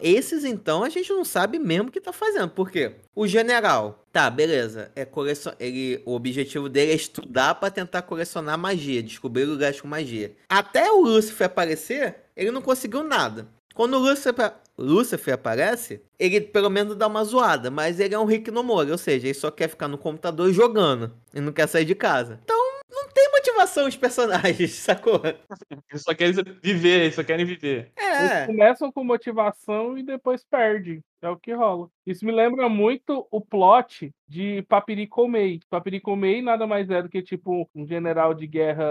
esses então a gente não sabe mesmo o que tá fazendo. Por quê? O general, tá, beleza. É colecion... ele, o objetivo dele é estudar pra tentar colecionar magia, descobrir lugares com magia. Até o Lúcifer aparecer, ele não conseguiu nada. Quando o Lúcifer, Lúcifer aparece, ele pelo menos dá uma zoada, mas ele é um Rick no Mori, ou seja, ele só quer ficar no computador jogando e não quer sair de casa. Então, não tem motivação os personagens, [LAUGHS] sacou? Eles só querem viver, eles só querem viver. Eles É. começam com motivação e depois perdem. É o que rola. Isso me lembra muito o plot de Papirikomei. Papirikomei nada mais é do que tipo um general de guerra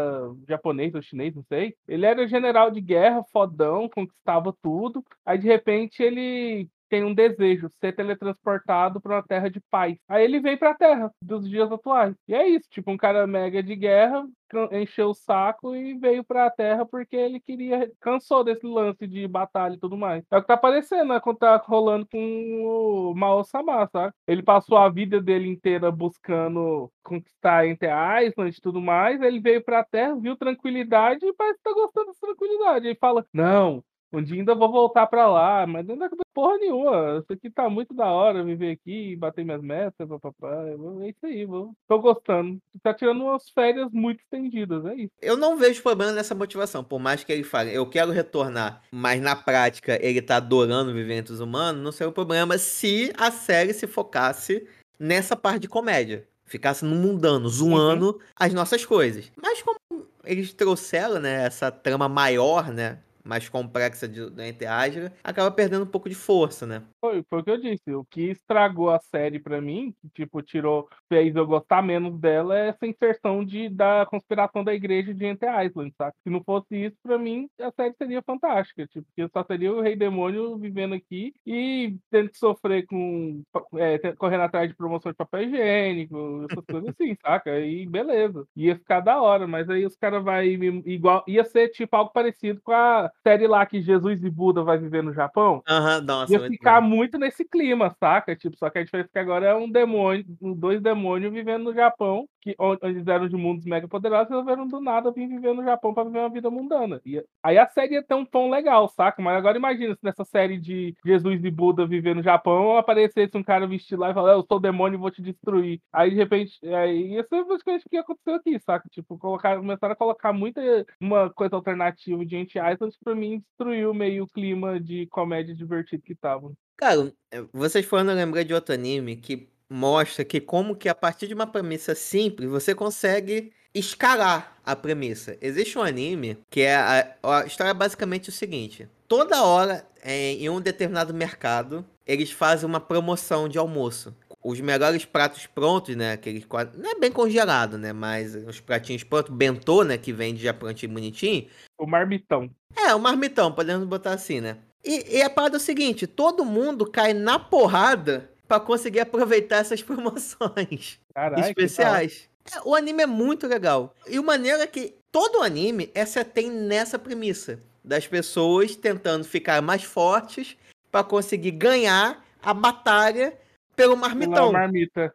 japonês ou chinês, não sei. Ele era general de guerra, fodão, conquistava tudo. Aí de repente ele tem um desejo, ser teletransportado para uma terra de paz. Aí ele vem para a terra dos dias atuais. E é isso, tipo um cara mega de guerra, encheu o saco e veio pra Terra porque ele queria. cansou desse lance de batalha e tudo mais. É o que tá aparecendo, né? Quando tá rolando com o Mao Sama, sabe? Ele passou a vida dele inteira buscando conquistar Enter Island e tudo mais. Ele veio pra Terra, viu tranquilidade e parece que tá gostando dessa tranquilidade. Ele fala: Não. Um dia ainda vou voltar pra lá, mas não é porra nenhuma. Isso aqui tá muito da hora, viver aqui, bater minhas metas, papapá. É isso aí, vou. Tô gostando. Tá tirando umas férias muito estendidas, é isso. Eu não vejo problema nessa motivação, por mais que ele fale, eu quero retornar, mas na prática ele tá adorando viver entre os humanos, não seria o problema se a série se focasse nessa parte de comédia. Ficasse no mundano, zoando as nossas coisas. Mas como eles trouxeram, né, essa trama maior, né, mais complexa de, do Enter Asgard, acaba perdendo um pouco de força, né? Foi, foi o que eu disse. O que estragou a série pra mim, que tipo, tirou, fez eu gostar menos dela, é essa inserção de, da conspiração da igreja de Enter Island, sabe? Se não fosse isso, pra mim, a série seria fantástica. Tipo, porque só seria o Rei Demônio vivendo aqui e tendo que sofrer com. é, correndo atrás de promoção de papel higiênico, essas coisas [LAUGHS] assim, saca? E beleza. Ia ficar da hora, mas aí os caras vai igual. Ia ser tipo algo parecido com a série lá que Jesus e Buda vai viver no Japão, Aham, nossa, ia ficar bom. muito nesse clima, saca? Tipo, só que a diferença é que agora é um demônio, dois demônios vivendo no Japão, que onde eram de mundos mega poderosos, resolveram do nada vir viver no Japão pra viver uma vida mundana. E aí a série ia ter um tom legal, saca? Mas agora imagina se nessa série de Jesus e Buda viver no Japão, aparecesse um cara vestido lá e falar, eu sou demônio e vou te destruir. Aí de repente, aí isso é basicamente o que aconteceu aqui, saca? Tipo, colocar, começaram a colocar muita uma coisa alternativa de Anti Island pra mim destruiu meio o clima de comédia divertido que tava. Cara, é, vocês eu lembrei de outro anime que mostra que como que a partir de uma premissa simples, você consegue escalar a premissa. Existe um anime que é a, a história é basicamente o seguinte: toda hora é, em um determinado mercado, eles fazem uma promoção de almoço. Os melhores pratos prontos, né? Aqueles qua- não é bem congelado, né? Mas os pratinhos prontos, bentô, né? Que vende já prontinho bonitinho. O marmitão. É, o marmitão, podemos botar assim, né? E, e a parada é o seguinte: todo mundo cai na porrada pra conseguir aproveitar essas [LAUGHS] promoções hora. especiais. É, o anime é muito legal. E o maneiro é que todo anime é se tem nessa premissa das pessoas tentando ficar mais fortes pra conseguir ganhar a batalha pelo Pela marmitão. marmita.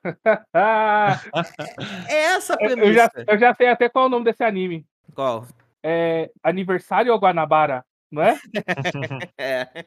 É essa a [LAUGHS] eu, já, premissa. eu já sei até qual é o nome desse anime. Qual? É Aniversário Guanabara, não é? [LAUGHS] É.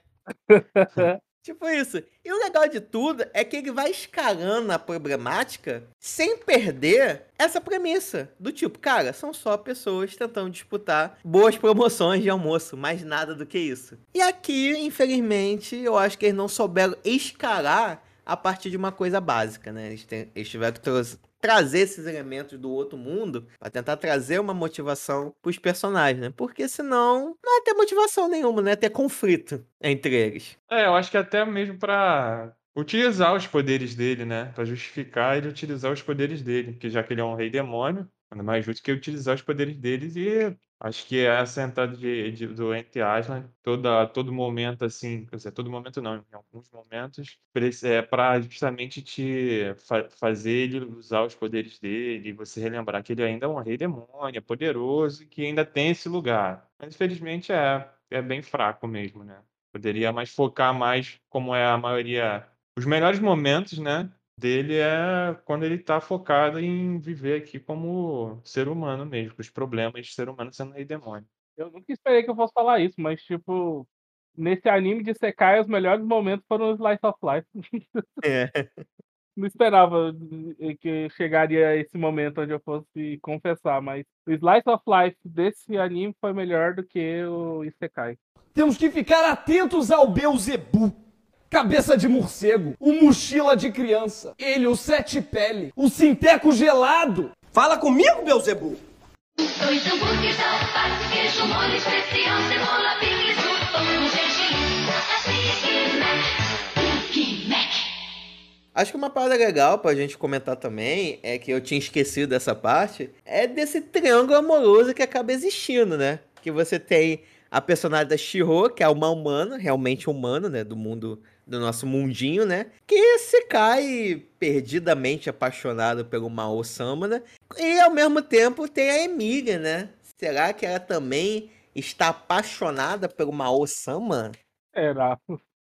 [LAUGHS] Tipo isso. E o legal de tudo é que ele vai escalando a problemática sem perder essa premissa. Do tipo, cara, são só pessoas tentando disputar boas promoções de almoço, mais nada do que isso. E aqui, infelizmente, eu acho que eles não souberam escalar a partir de uma coisa básica, né? Eles, te- eles tiveram que tra- trazer esses elementos do outro mundo pra tentar trazer uma motivação pros personagens, né? Porque senão não ia ter motivação nenhuma, ia ter conflito entre eles. É, eu acho que até mesmo pra utilizar os poderes dele, né? Pra justificar ele utilizar os poderes dele, porque já que ele é um rei demônio, nada mais justo que utilizar os poderes deles e acho que essa entrada de, de- do Ant Aslan, toda todo momento assim, quer dizer, todo momento não, em alguns momentos, é para justamente te fa- fazer ele usar os poderes dele, você relembrar que ele ainda é um rei demônio, é poderoso, que ainda tem esse lugar. Mas infelizmente é é bem fraco mesmo, né? Poderia mais focar mais, como é a maioria. Os melhores momentos, né? Dele é quando ele tá focado em viver aqui como ser humano mesmo, com os problemas de ser humano sendo rei demônio. Eu nunca esperei que eu fosse falar isso, mas, tipo, nesse anime de Sekai, os melhores momentos foram os Slice of Life. É. [LAUGHS] Não esperava que chegaria esse momento onde eu fosse confessar, mas o Slice of Life desse anime foi melhor do que o Isekai. Temos que ficar atentos ao Beuzebu. Cabeça de morcego, o mochila de criança, ele, o sete pele, o sinteco gelado. Fala comigo, Beuzebu! Dois hambúrgueres, alface, queijo, molho especial, cebola, picles, tudo com gergelim. É. Big Mac. Acho que uma parada legal pra gente comentar também é que eu tinha esquecido dessa parte, é desse triângulo amoroso que acaba existindo, né? Que você tem a personagem da Shiro, que é uma humana, realmente humana, né? Do mundo, do nosso mundinho, né? Que se cai perdidamente apaixonado pelo Mao Sama, né? E ao mesmo tempo tem a Emília, né? Será que ela também está apaixonada pelo Mao Sama? Era.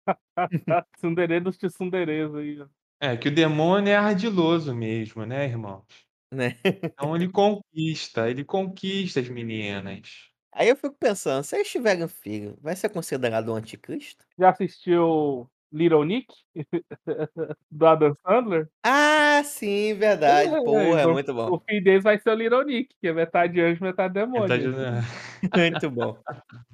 [LAUGHS] Tsundere dos tsunderes aí. ó. É, que o demônio é ardiloso mesmo, né, irmãos? Né? Então ele conquista, ele conquista as meninas. Aí eu fico pensando, se eles tiverem um filho, vai ser considerado um anticristo? Já assistiu Little Nick? [LAUGHS] do Adam Sandler? Ah, sim, verdade. É, Porra, é o- muito bom. O filho deles vai ser o Little Nick, que é metade anjo, metade demônio. Metade da- [LAUGHS] Muito bom.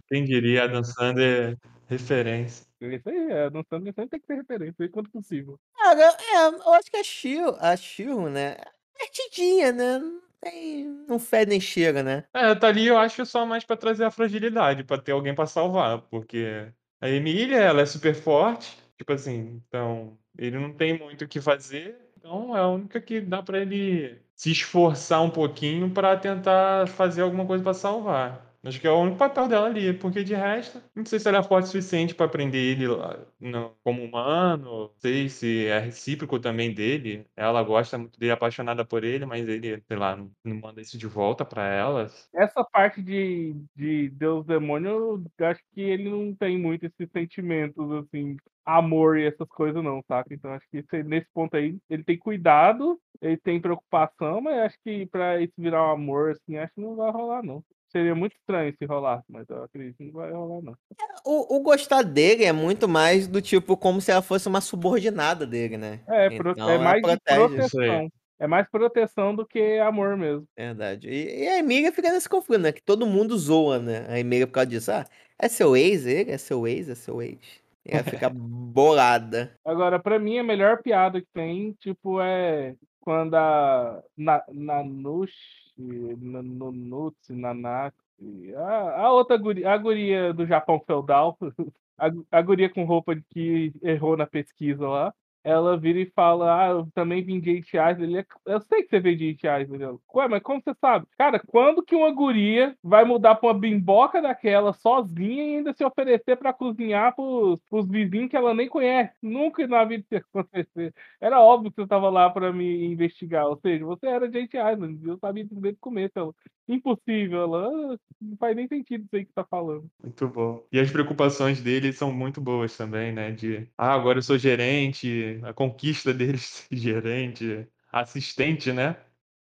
Quem diria, Adam Sandler referência. Isso aí, é, Adam Sandler sempre tem que ter referência, enquanto possível. Cara, é, eu acho que a Shiro, a Shiro, né? É divertidinha, né? Não tem. Não fede nem chega, né? É, tá ali eu acho só mais pra trazer a fragilidade, pra ter alguém pra salvar, porque a Emília, ela é super forte, tipo assim, então ele não tem muito o que fazer, então é a única que dá pra ele se esforçar um pouquinho pra tentar fazer alguma coisa pra salvar. Acho que é o único papel dela ali, porque de resto, não sei se ela é forte o suficiente pra prender ele lá, não, como humano, não sei se é recíproco também dele. Ela gosta muito dele, é apaixonada por ele, mas ele, sei lá, não, não manda isso de volta pra ela. Essa parte de, de Deus Demônio, acho que ele não tem muito esses sentimentos, assim, amor e essas coisas, não, saca? Então acho que esse- nesse ponto aí, ele tem cuidado, ele tem preocupação, mas acho que pra isso virar um amor, assim, acho que não vai rolar, não. Seria muito estranho se rolar, mas eu acredito que não vai rolar, não. O, o gostar dele é muito mais do tipo como se ela fosse uma subordinada dele, né? É, pro- Então é mais proteção. É mais proteção do que amor mesmo. Verdade. E, e a Emília fica nesse conflito, né? Que todo mundo zoa, né? A Emília por causa disso. Ah, é seu ex ele? É seu ex? É seu ex? E ela fica [LAUGHS] bolada. Agora, pra mim, a melhor piada que tem, tipo, é quando a na, Nanutsi, Nanaki, a, a outra guria, a guria do Japão feudal, [LAUGHS] a, a guria com roupa de que errou na pesquisa lá, ela vira e fala, ah, eu também vim de Island. Ele é- Eu sei que você veio de Eight Island. Ela, Ué, mas como você sabe? Cara, quando que uma guria vai mudar pra uma bimboca daquela sozinha e ainda se oferecer pra cozinhar pros, pros vizinhos que ela nem conhece? Nunca na vida isso ia acontecer. Era óbvio que você tava lá pra me investigar. Ou seja, você era de Eight Island. Eu sabia desde o começo. Ela, Impossível. Ela, "Ah, não faz nem sentido isso aí que tá falando. Muito bom. E as preocupações dele são muito boas também, né? De, ah, agora eu sou gerente, a conquista [LAUGHS] dele de ser gerente, assistente, né?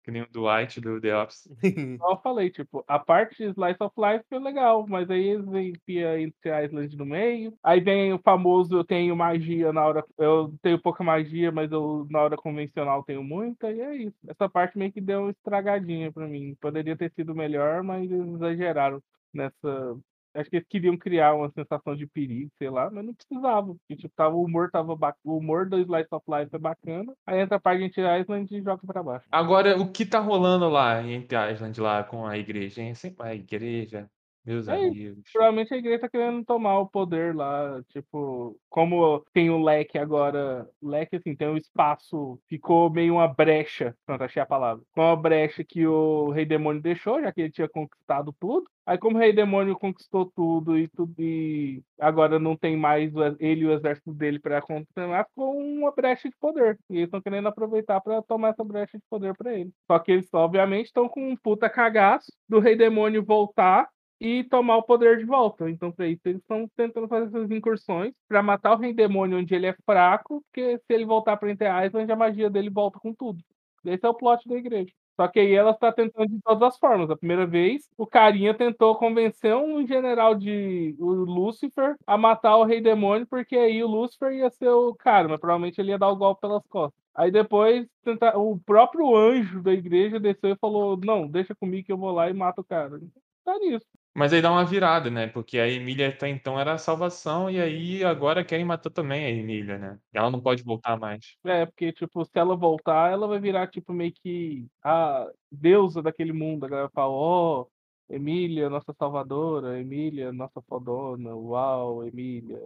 Que nem o Dwight do The Office. [LAUGHS] Igual eu falei, tipo, a parte de Slice of Life foi legal, mas aí eles enfiam Entre Island no meio. Aí vem o famoso, eu tenho magia na hora. Eu tenho pouca magia, mas eu na hora convencional tenho muita, e é isso. Essa parte meio que deu uma estragadinha pra mim. Poderia ter sido melhor, mas eles exageraram nessa. Acho que eles queriam criar uma sensação de perigo, sei lá, mas não precisava. Porque, tipo, tava, o humor tava ba- O humor do Slice of Life é bacana. Aí entra a Entre Island e joga pra baixo. Agora, o que tá rolando lá em Island, lá com a igreja, hein? Sempre a igreja, meus É amigos. Provavelmente a igreja tá querendo tomar o poder lá, tipo, como tem o leque agora, leque assim, tem um espaço, ficou meio uma brecha, pronto, achei a palavra, com uma brecha que o Rei Demônio deixou, já que ele tinha conquistado tudo. Aí como o Rei Demônio conquistou tudo e tudo e agora não tem mais ele e o exército dele pra continuar, ficou uma brecha de poder. E eles estão querendo aproveitar pra tomar essa brecha de poder pra eles. Só que eles obviamente estão com um puta cagaço do Rei Demônio voltar e tomar o poder de volta. Então, para isso, eles estão tentando fazer essas incursões para matar o Rei Demônio onde ele é fraco, porque se ele voltar para Enter Island, a magia dele volta com tudo. Esse é o plot da igreja. Só que aí ela está tentando de todas as formas. A primeira vez, o carinha tentou convencer um general de o Lúcifer a matar o Rei Demônio, porque aí o Lúcifer ia ser o cara, mas provavelmente ele ia dar o golpe pelas costas. Aí depois, tentar- o próprio anjo da igreja desceu e falou: Não, deixa comigo que eu vou lá e mato o cara. Tá nisso. Mas aí dá uma virada, né? Porque a Emília até então era a salvação, e aí agora querem matar também a Emília, né? Ela não pode voltar mais. É, porque, tipo, se ela voltar, ela vai virar, tipo, meio que a deusa daquele mundo. A galera fala, ó, Emília, nossa salvadora, Emília, nossa fodona, uau, Emília.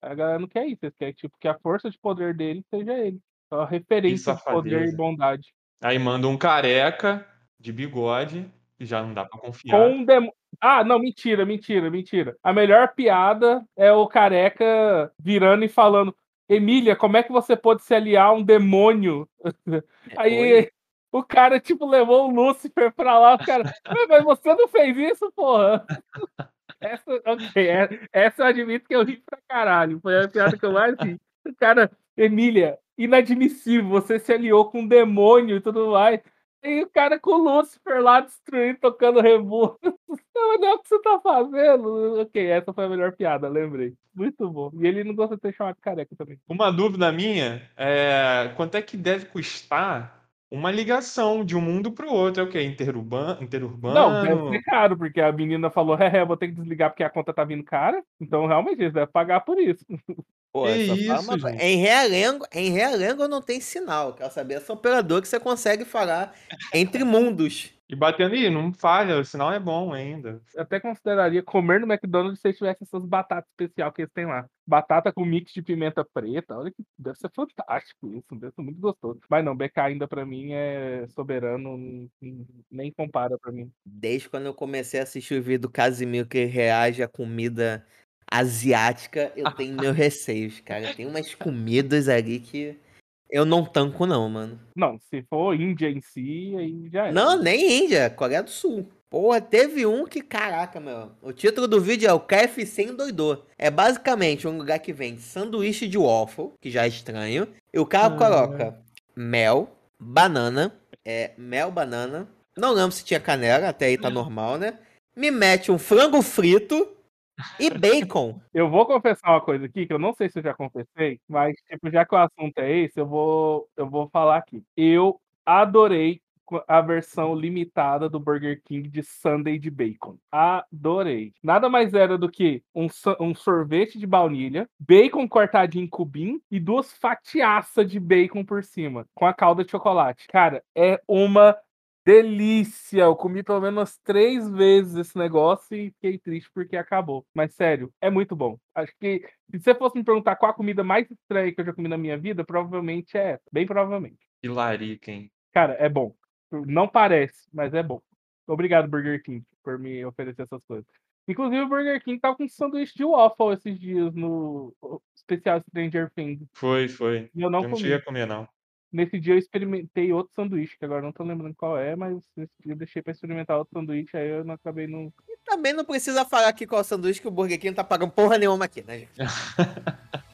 A galera não quer isso, eles querem, tipo, que a força de poder dele seja ele. Só a referência de poder e bondade. Aí manda um careca de bigode, já não dá pra confiar. Com um demo... Ah, não, mentira, mentira, mentira. A melhor piada é o careca virando e falando: Emília, como é que você pode se aliar a um demônio? Aí Oi? o cara, tipo, levou o Lúcifer pra lá. O cara, "Ué, mas você não fez isso, porra? Essa, ok, é- essa eu admito que eu ri pra caralho. Foi a piada que eu mais ri. O cara, Emília, inadmissível, você se aliou com um demônio e tudo mais. E o cara com o Lúcifer lá destruindo, tocando rebu. [LAUGHS] Não, não é o que você tá fazendo. Ok, essa foi a melhor piada, lembrei. Muito bom. E ele não gosta de ser chamado de careca também. Uma dúvida minha é quanto é que deve custar uma ligação de um mundo pro outro? É o quê? Interurban... Interurbano? Não, deve ser caro, porque a menina falou, é, é, vou ter que desligar porque a conta tá vindo cara. Então, realmente, eles devem pagar por isso. [LAUGHS] Pô, Que essa isso, gente? Em Realengo, em Realengo não tem sinal. Quero saber essa operadora que você consegue falar entre mundos. E batendo, ih, não falha, o sinal é bom ainda. Eu até consideraria comer no McDonald's se tivesse essas batatas especial que eles têm lá. Batata com mix de pimenta preta, olha que deve ser fantástico isso, deve ser muito gostoso. Mas não, BK ainda pra mim é soberano, nem compara pra mim. Desde quando eu comecei a assistir o vídeo do Casimiro que reage à comida asiática, eu tenho meus [LAUGHS] receios, cara. Tem umas comidas ali que eu não tanco, não, mano. Não, se for Índia em si, aí já é. Não, nem Índia, Coreia do Sul. Porra, teve um que, caraca, meu. O título do vídeo é o KFC endoidou. É basicamente um lugar que vende sanduíche de waffle, que já é estranho. E o cara Ah. coloca mel, banana, é, mel, banana. Não lembro se tinha canela, até aí tá normal, né? Me mete um frango frito e bacon. [LAUGHS] Eu vou confessar uma coisa aqui, que eu não sei se eu já confessei, mas, tipo, já que o assunto é esse, eu vou, eu vou falar aqui. Eu adorei a versão limitada do Burger King de Sunday de bacon. Adorei. Nada mais era do que um, um sorvete de baunilha, bacon cortadinho em cubinho e duas fatiaças de bacon por cima, com a calda de chocolate. Cara, é uma delícia! Eu comi pelo menos três vezes esse negócio e fiquei triste porque acabou. Mas sério, é muito bom. Acho que se você fosse me perguntar qual a comida mais estranha que eu já comi na minha vida, provavelmente é essa. Bem provavelmente. Que larica, hein? Cara, é bom. Não parece, mas é bom. Obrigado, Burger King, por me oferecer essas coisas. Inclusive, o Burger King tava com sanduíche de waffle esses dias no especial Stranger Things. Foi, foi. E eu não eu não comi. cheguei a comer, não. Nesse dia eu experimentei outro sanduíche, que agora eu não tô lembrando qual é, mas eu deixei pra experimentar outro sanduíche, aí eu não acabei não. E também não precisa falar aqui qual sanduíche que o Burger King não tá pagando porra nenhuma aqui, né, gente? [LAUGHS]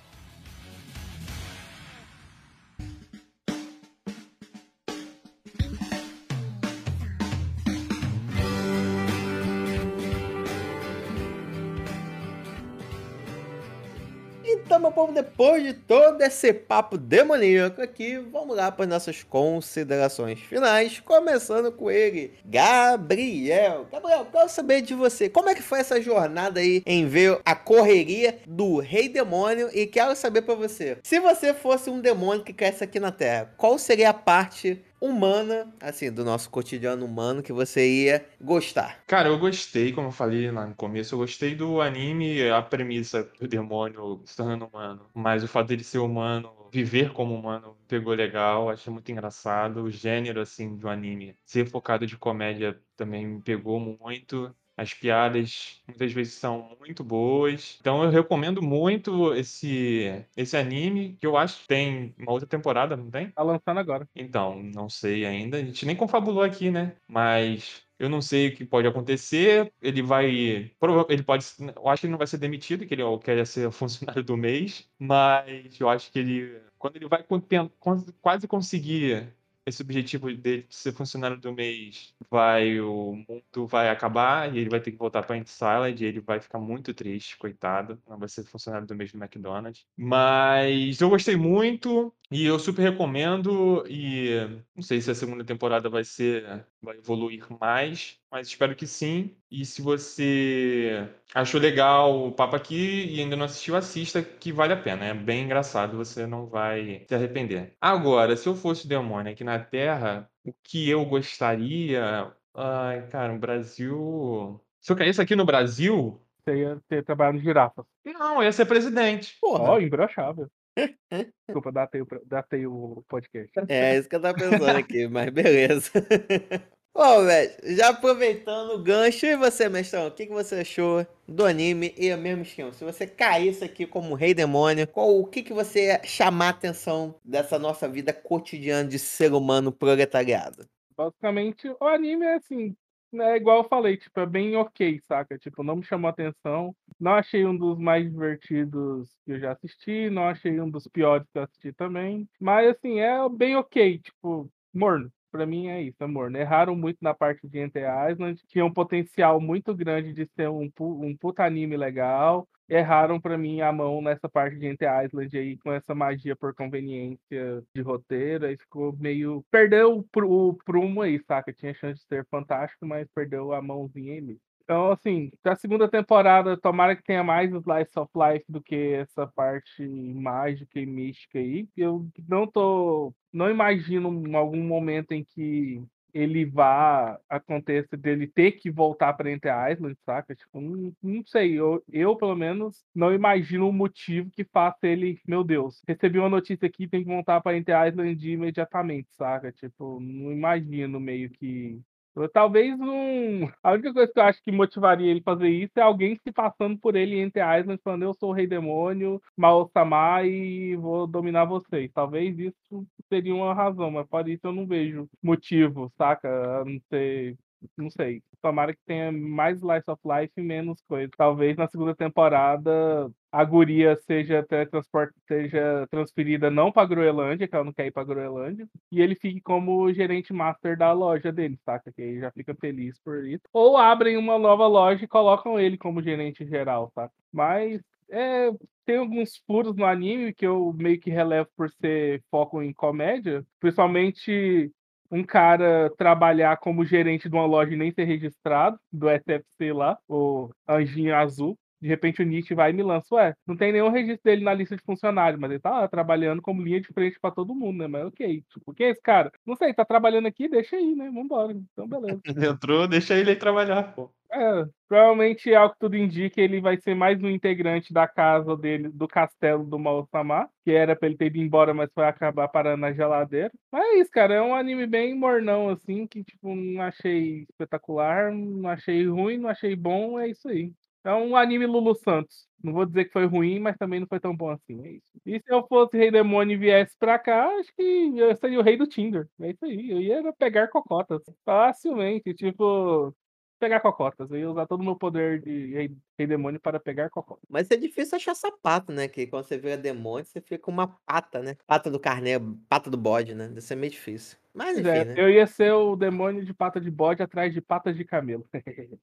Então, meu povo, depois de todo esse papo demoníaco aqui, vamos lá para nossas considerações finais, começando com ele, Gabriel. Gabriel, quero saber de você, como é que foi essa jornada aí em ver a correria do Rei Demônio e quero saber para você, se você fosse um demônio que cresce aqui na Terra, qual seria a parte humana, assim, do nosso cotidiano humano que você ia gostar? Cara, eu gostei, como eu falei no começo, eu gostei do anime, a premissa do demônio se tornando humano. Mas o fato dele ser humano, viver como humano, pegou legal, achei muito engraçado. O gênero, assim, do anime, ser focado de comédia também me pegou muito. As piadas muitas vezes são muito boas. Então eu recomendo muito esse, esse anime, que eu acho que tem uma outra temporada, não tem? Tá lançando agora. Então, não sei ainda. A gente nem confabulou aqui, né? Mas eu não sei o que pode acontecer. Ele vai. Ele pode. Eu acho que ele não vai ser demitido, que ele quer ser funcionário do mês. Mas eu acho que ele. Quando ele vai quase conseguir esse objetivo dele de ser funcionário do mês, vai. O mundo vai acabar e ele vai ter que voltar para Salad e ele vai ficar muito triste, coitado. Não vai ser funcionário do mês do McDonald's. Mas eu gostei muito. E eu super recomendo e não sei se a segunda temporada vai ser, vai evoluir mais, mas espero que sim. E se você achou legal o papo aqui e ainda não assistiu, assista que vale a pena. É bem engraçado, você não vai se arrepender. Agora, se eu fosse o demônio aqui na Terra, o que eu gostaria? Ai, cara, o Brasil. Se eu caísse aqui no Brasil, Você ia ter trabalhado no girafas. não, eu ia ser presidente. Porra. Ó, imbrochável. [LAUGHS] Desculpa, datei, o datei o podcast. É isso que eu tava pensando aqui, mas beleza. [LAUGHS] Bom, velho, já aproveitando o gancho, e você, mestrão, o que, que você achou do anime e o mesmo esquema? Se você caísse aqui como rei demônio, qual, o que, que você ia chamar a atenção dessa nossa vida cotidiana de ser humano proletariado? Basicamente, o anime é assim, é igual eu falei, tipo, é bem ok, saca? Tipo, não me chamou atenção. Não achei um dos mais divertidos que eu já assisti, não achei um dos piores que eu assisti também. Mas assim, é bem ok, tipo, morno. Pra mim é isso, é morno. Erraram muito na parte de Enter Island, tinha um potencial muito grande de ser um, um puta anime legal. Erraram pra mim a mão nessa parte de Enter Island aí, com essa magia por conveniência de roteiro, aí ficou meio. Perdeu o prumo aí, saca? Tinha chance de ser fantástico, mas perdeu a mãozinha ali. Então, assim, pra segunda temporada, tomara que tenha mais Slice of Life do que essa parte mágica e mística aí. Eu não tô. Não imagino algum momento em que ele vá aconteça dele ter que voltar para Enter Island, saca? Tipo, não, não sei, eu, eu pelo menos não imagino um motivo que faça ele, meu Deus, recebi uma notícia aqui, tem que voltar para Enter Island imediatamente, saca? Tipo, não imagino meio que Talvez um. A única coisa que eu acho que motivaria ele fazer isso é alguém se passando por ele entre Island, falando: Eu sou o Rei Demônio, Mao Sama e vou dominar vocês. Talvez isso seria uma razão, mas para isso eu não vejo motivo, saca? A não ser. Não sei. Tomara que tenha mais Slice of Life e menos coisa. Talvez na segunda temporada a guria seja seja transferida não para Groenlândia, que ela não quer ir para Groenlândia, e ele fique como gerente master da loja dele, saca? Que aí já fica feliz por isso. Ou abrem uma nova loja e colocam ele como gerente geral, saca? Mas é, tem alguns furos no anime que eu meio que relevo por ser foco em comédia, principalmente um cara trabalhar como gerente de uma loja e nem ser registrado, do SFC lá, o Anjinho Azul. De repente o Nietzsche vai e me lança, ué, não tem nenhum registro dele na lista de funcionários, mas ele tá lá trabalhando como linha de frente pra todo mundo, né? Mas ok, tipo, quem é esse cara? Não sei, tá trabalhando aqui, deixa aí, né? Vambora. Então, beleza. [LAUGHS] Entrou, deixa ele aí trabalhar, pô. É, provavelmente, ao que tudo indica, ele vai ser mais um integrante da casa dele, do castelo do Mao-sama, que era pra ele ter ido embora, mas foi acabar parando na geladeira. Mas é isso, cara, é um anime bem mornão, assim, que, tipo, não achei espetacular, não achei ruim, não achei bom, é isso aí. É um anime Lulu Santos. Não vou dizer que foi ruim, mas também não foi tão bom assim. É isso. E se eu fosse Rei Demônio e viesse pra cá, acho que eu seria o rei do Tinder. É isso aí. Eu ia pegar cocotas. Facilmente. Tipo, pegar cocotas. Eu ia usar todo o meu poder de rei, rei demônio para pegar cocotas. Mas é difícil achar sapato, né? Que quando você vira demônio, você fica com uma pata, né? Pata do carneiro, pata do bode, né? Deve ser meio difícil. Mas Pois enfim, é, né? eu ia ser o demônio de pata de bode atrás de patas de camelo. [LAUGHS]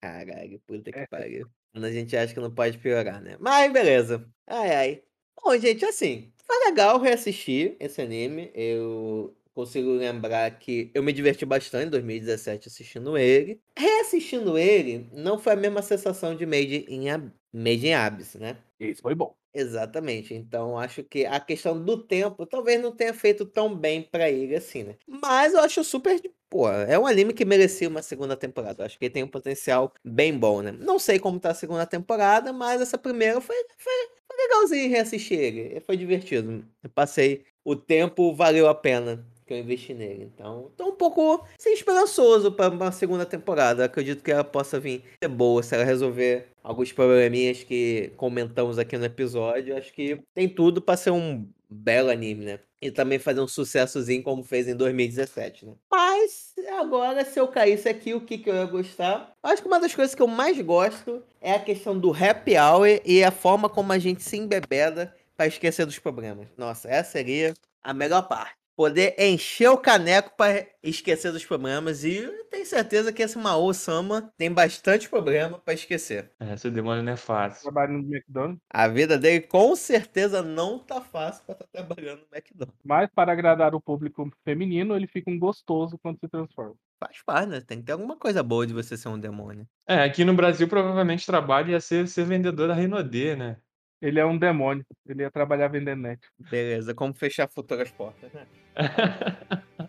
Caralho, puta É. que pariu. Quando a gente acha que não pode piorar, né? Mas beleza. Ai, ai. Bom, gente, assim, foi legal reassistir esse anime. Eu consigo lembrar que eu me diverti bastante em 2017 assistindo ele. Reassistindo ele, não foi a mesma sensação de Made in, Ab- Made in Abyss, né? Isso foi bom. Exatamente. Então, acho que a questão do tempo talvez não tenha feito tão bem pra ele assim, né? Mas eu acho super. Pô, é um anime que merecia uma segunda temporada. Eu acho que ele tem um potencial bem bom, né? Não sei como tá a segunda temporada, mas essa primeira foi, foi, foi legalzinho reassistir ele. Foi divertido. Eu passei. O tempo valeu a pena que eu investi nele. Então, tô um pouco assim, esperançoso para uma segunda temporada. Acredito que ela possa vir ser boa se ela resolver alguns probleminhas que comentamos aqui no episódio. Acho que tem tudo para ser um belo anime, né? E também fazer um sucessozinho como fez em 2017, né? Mas agora, se eu caísse aqui, o que, que eu ia gostar? Acho que uma das coisas que eu mais gosto é a questão do happy hour e a forma como a gente se embebeda para esquecer dos problemas. Nossa, essa seria a melhor parte. Poder encher o caneco para esquecer dos problemas. E tenho certeza que esse Mao Sama tem bastante problema para esquecer. É, esse demônio não é fácil. Trabalho no McDonald's. A vida dele com certeza não tá fácil para estar trabalhando no McDonald's. Mas para agradar o público feminino, ele fica um gostoso quando se transforma. Faz parte, né? Tem que ter alguma coisa boa de você ser um demônio. É, aqui no Brasil provavelmente trabalho ia ser, ser vendedor da Renaudet, né? Ele é um demônio. Ele ia trabalhar vendendo net. Beleza, como fechar futuras portas, né? [LAUGHS]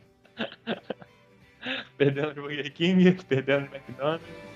perdendo no Burger King, perdendo no McDonald's.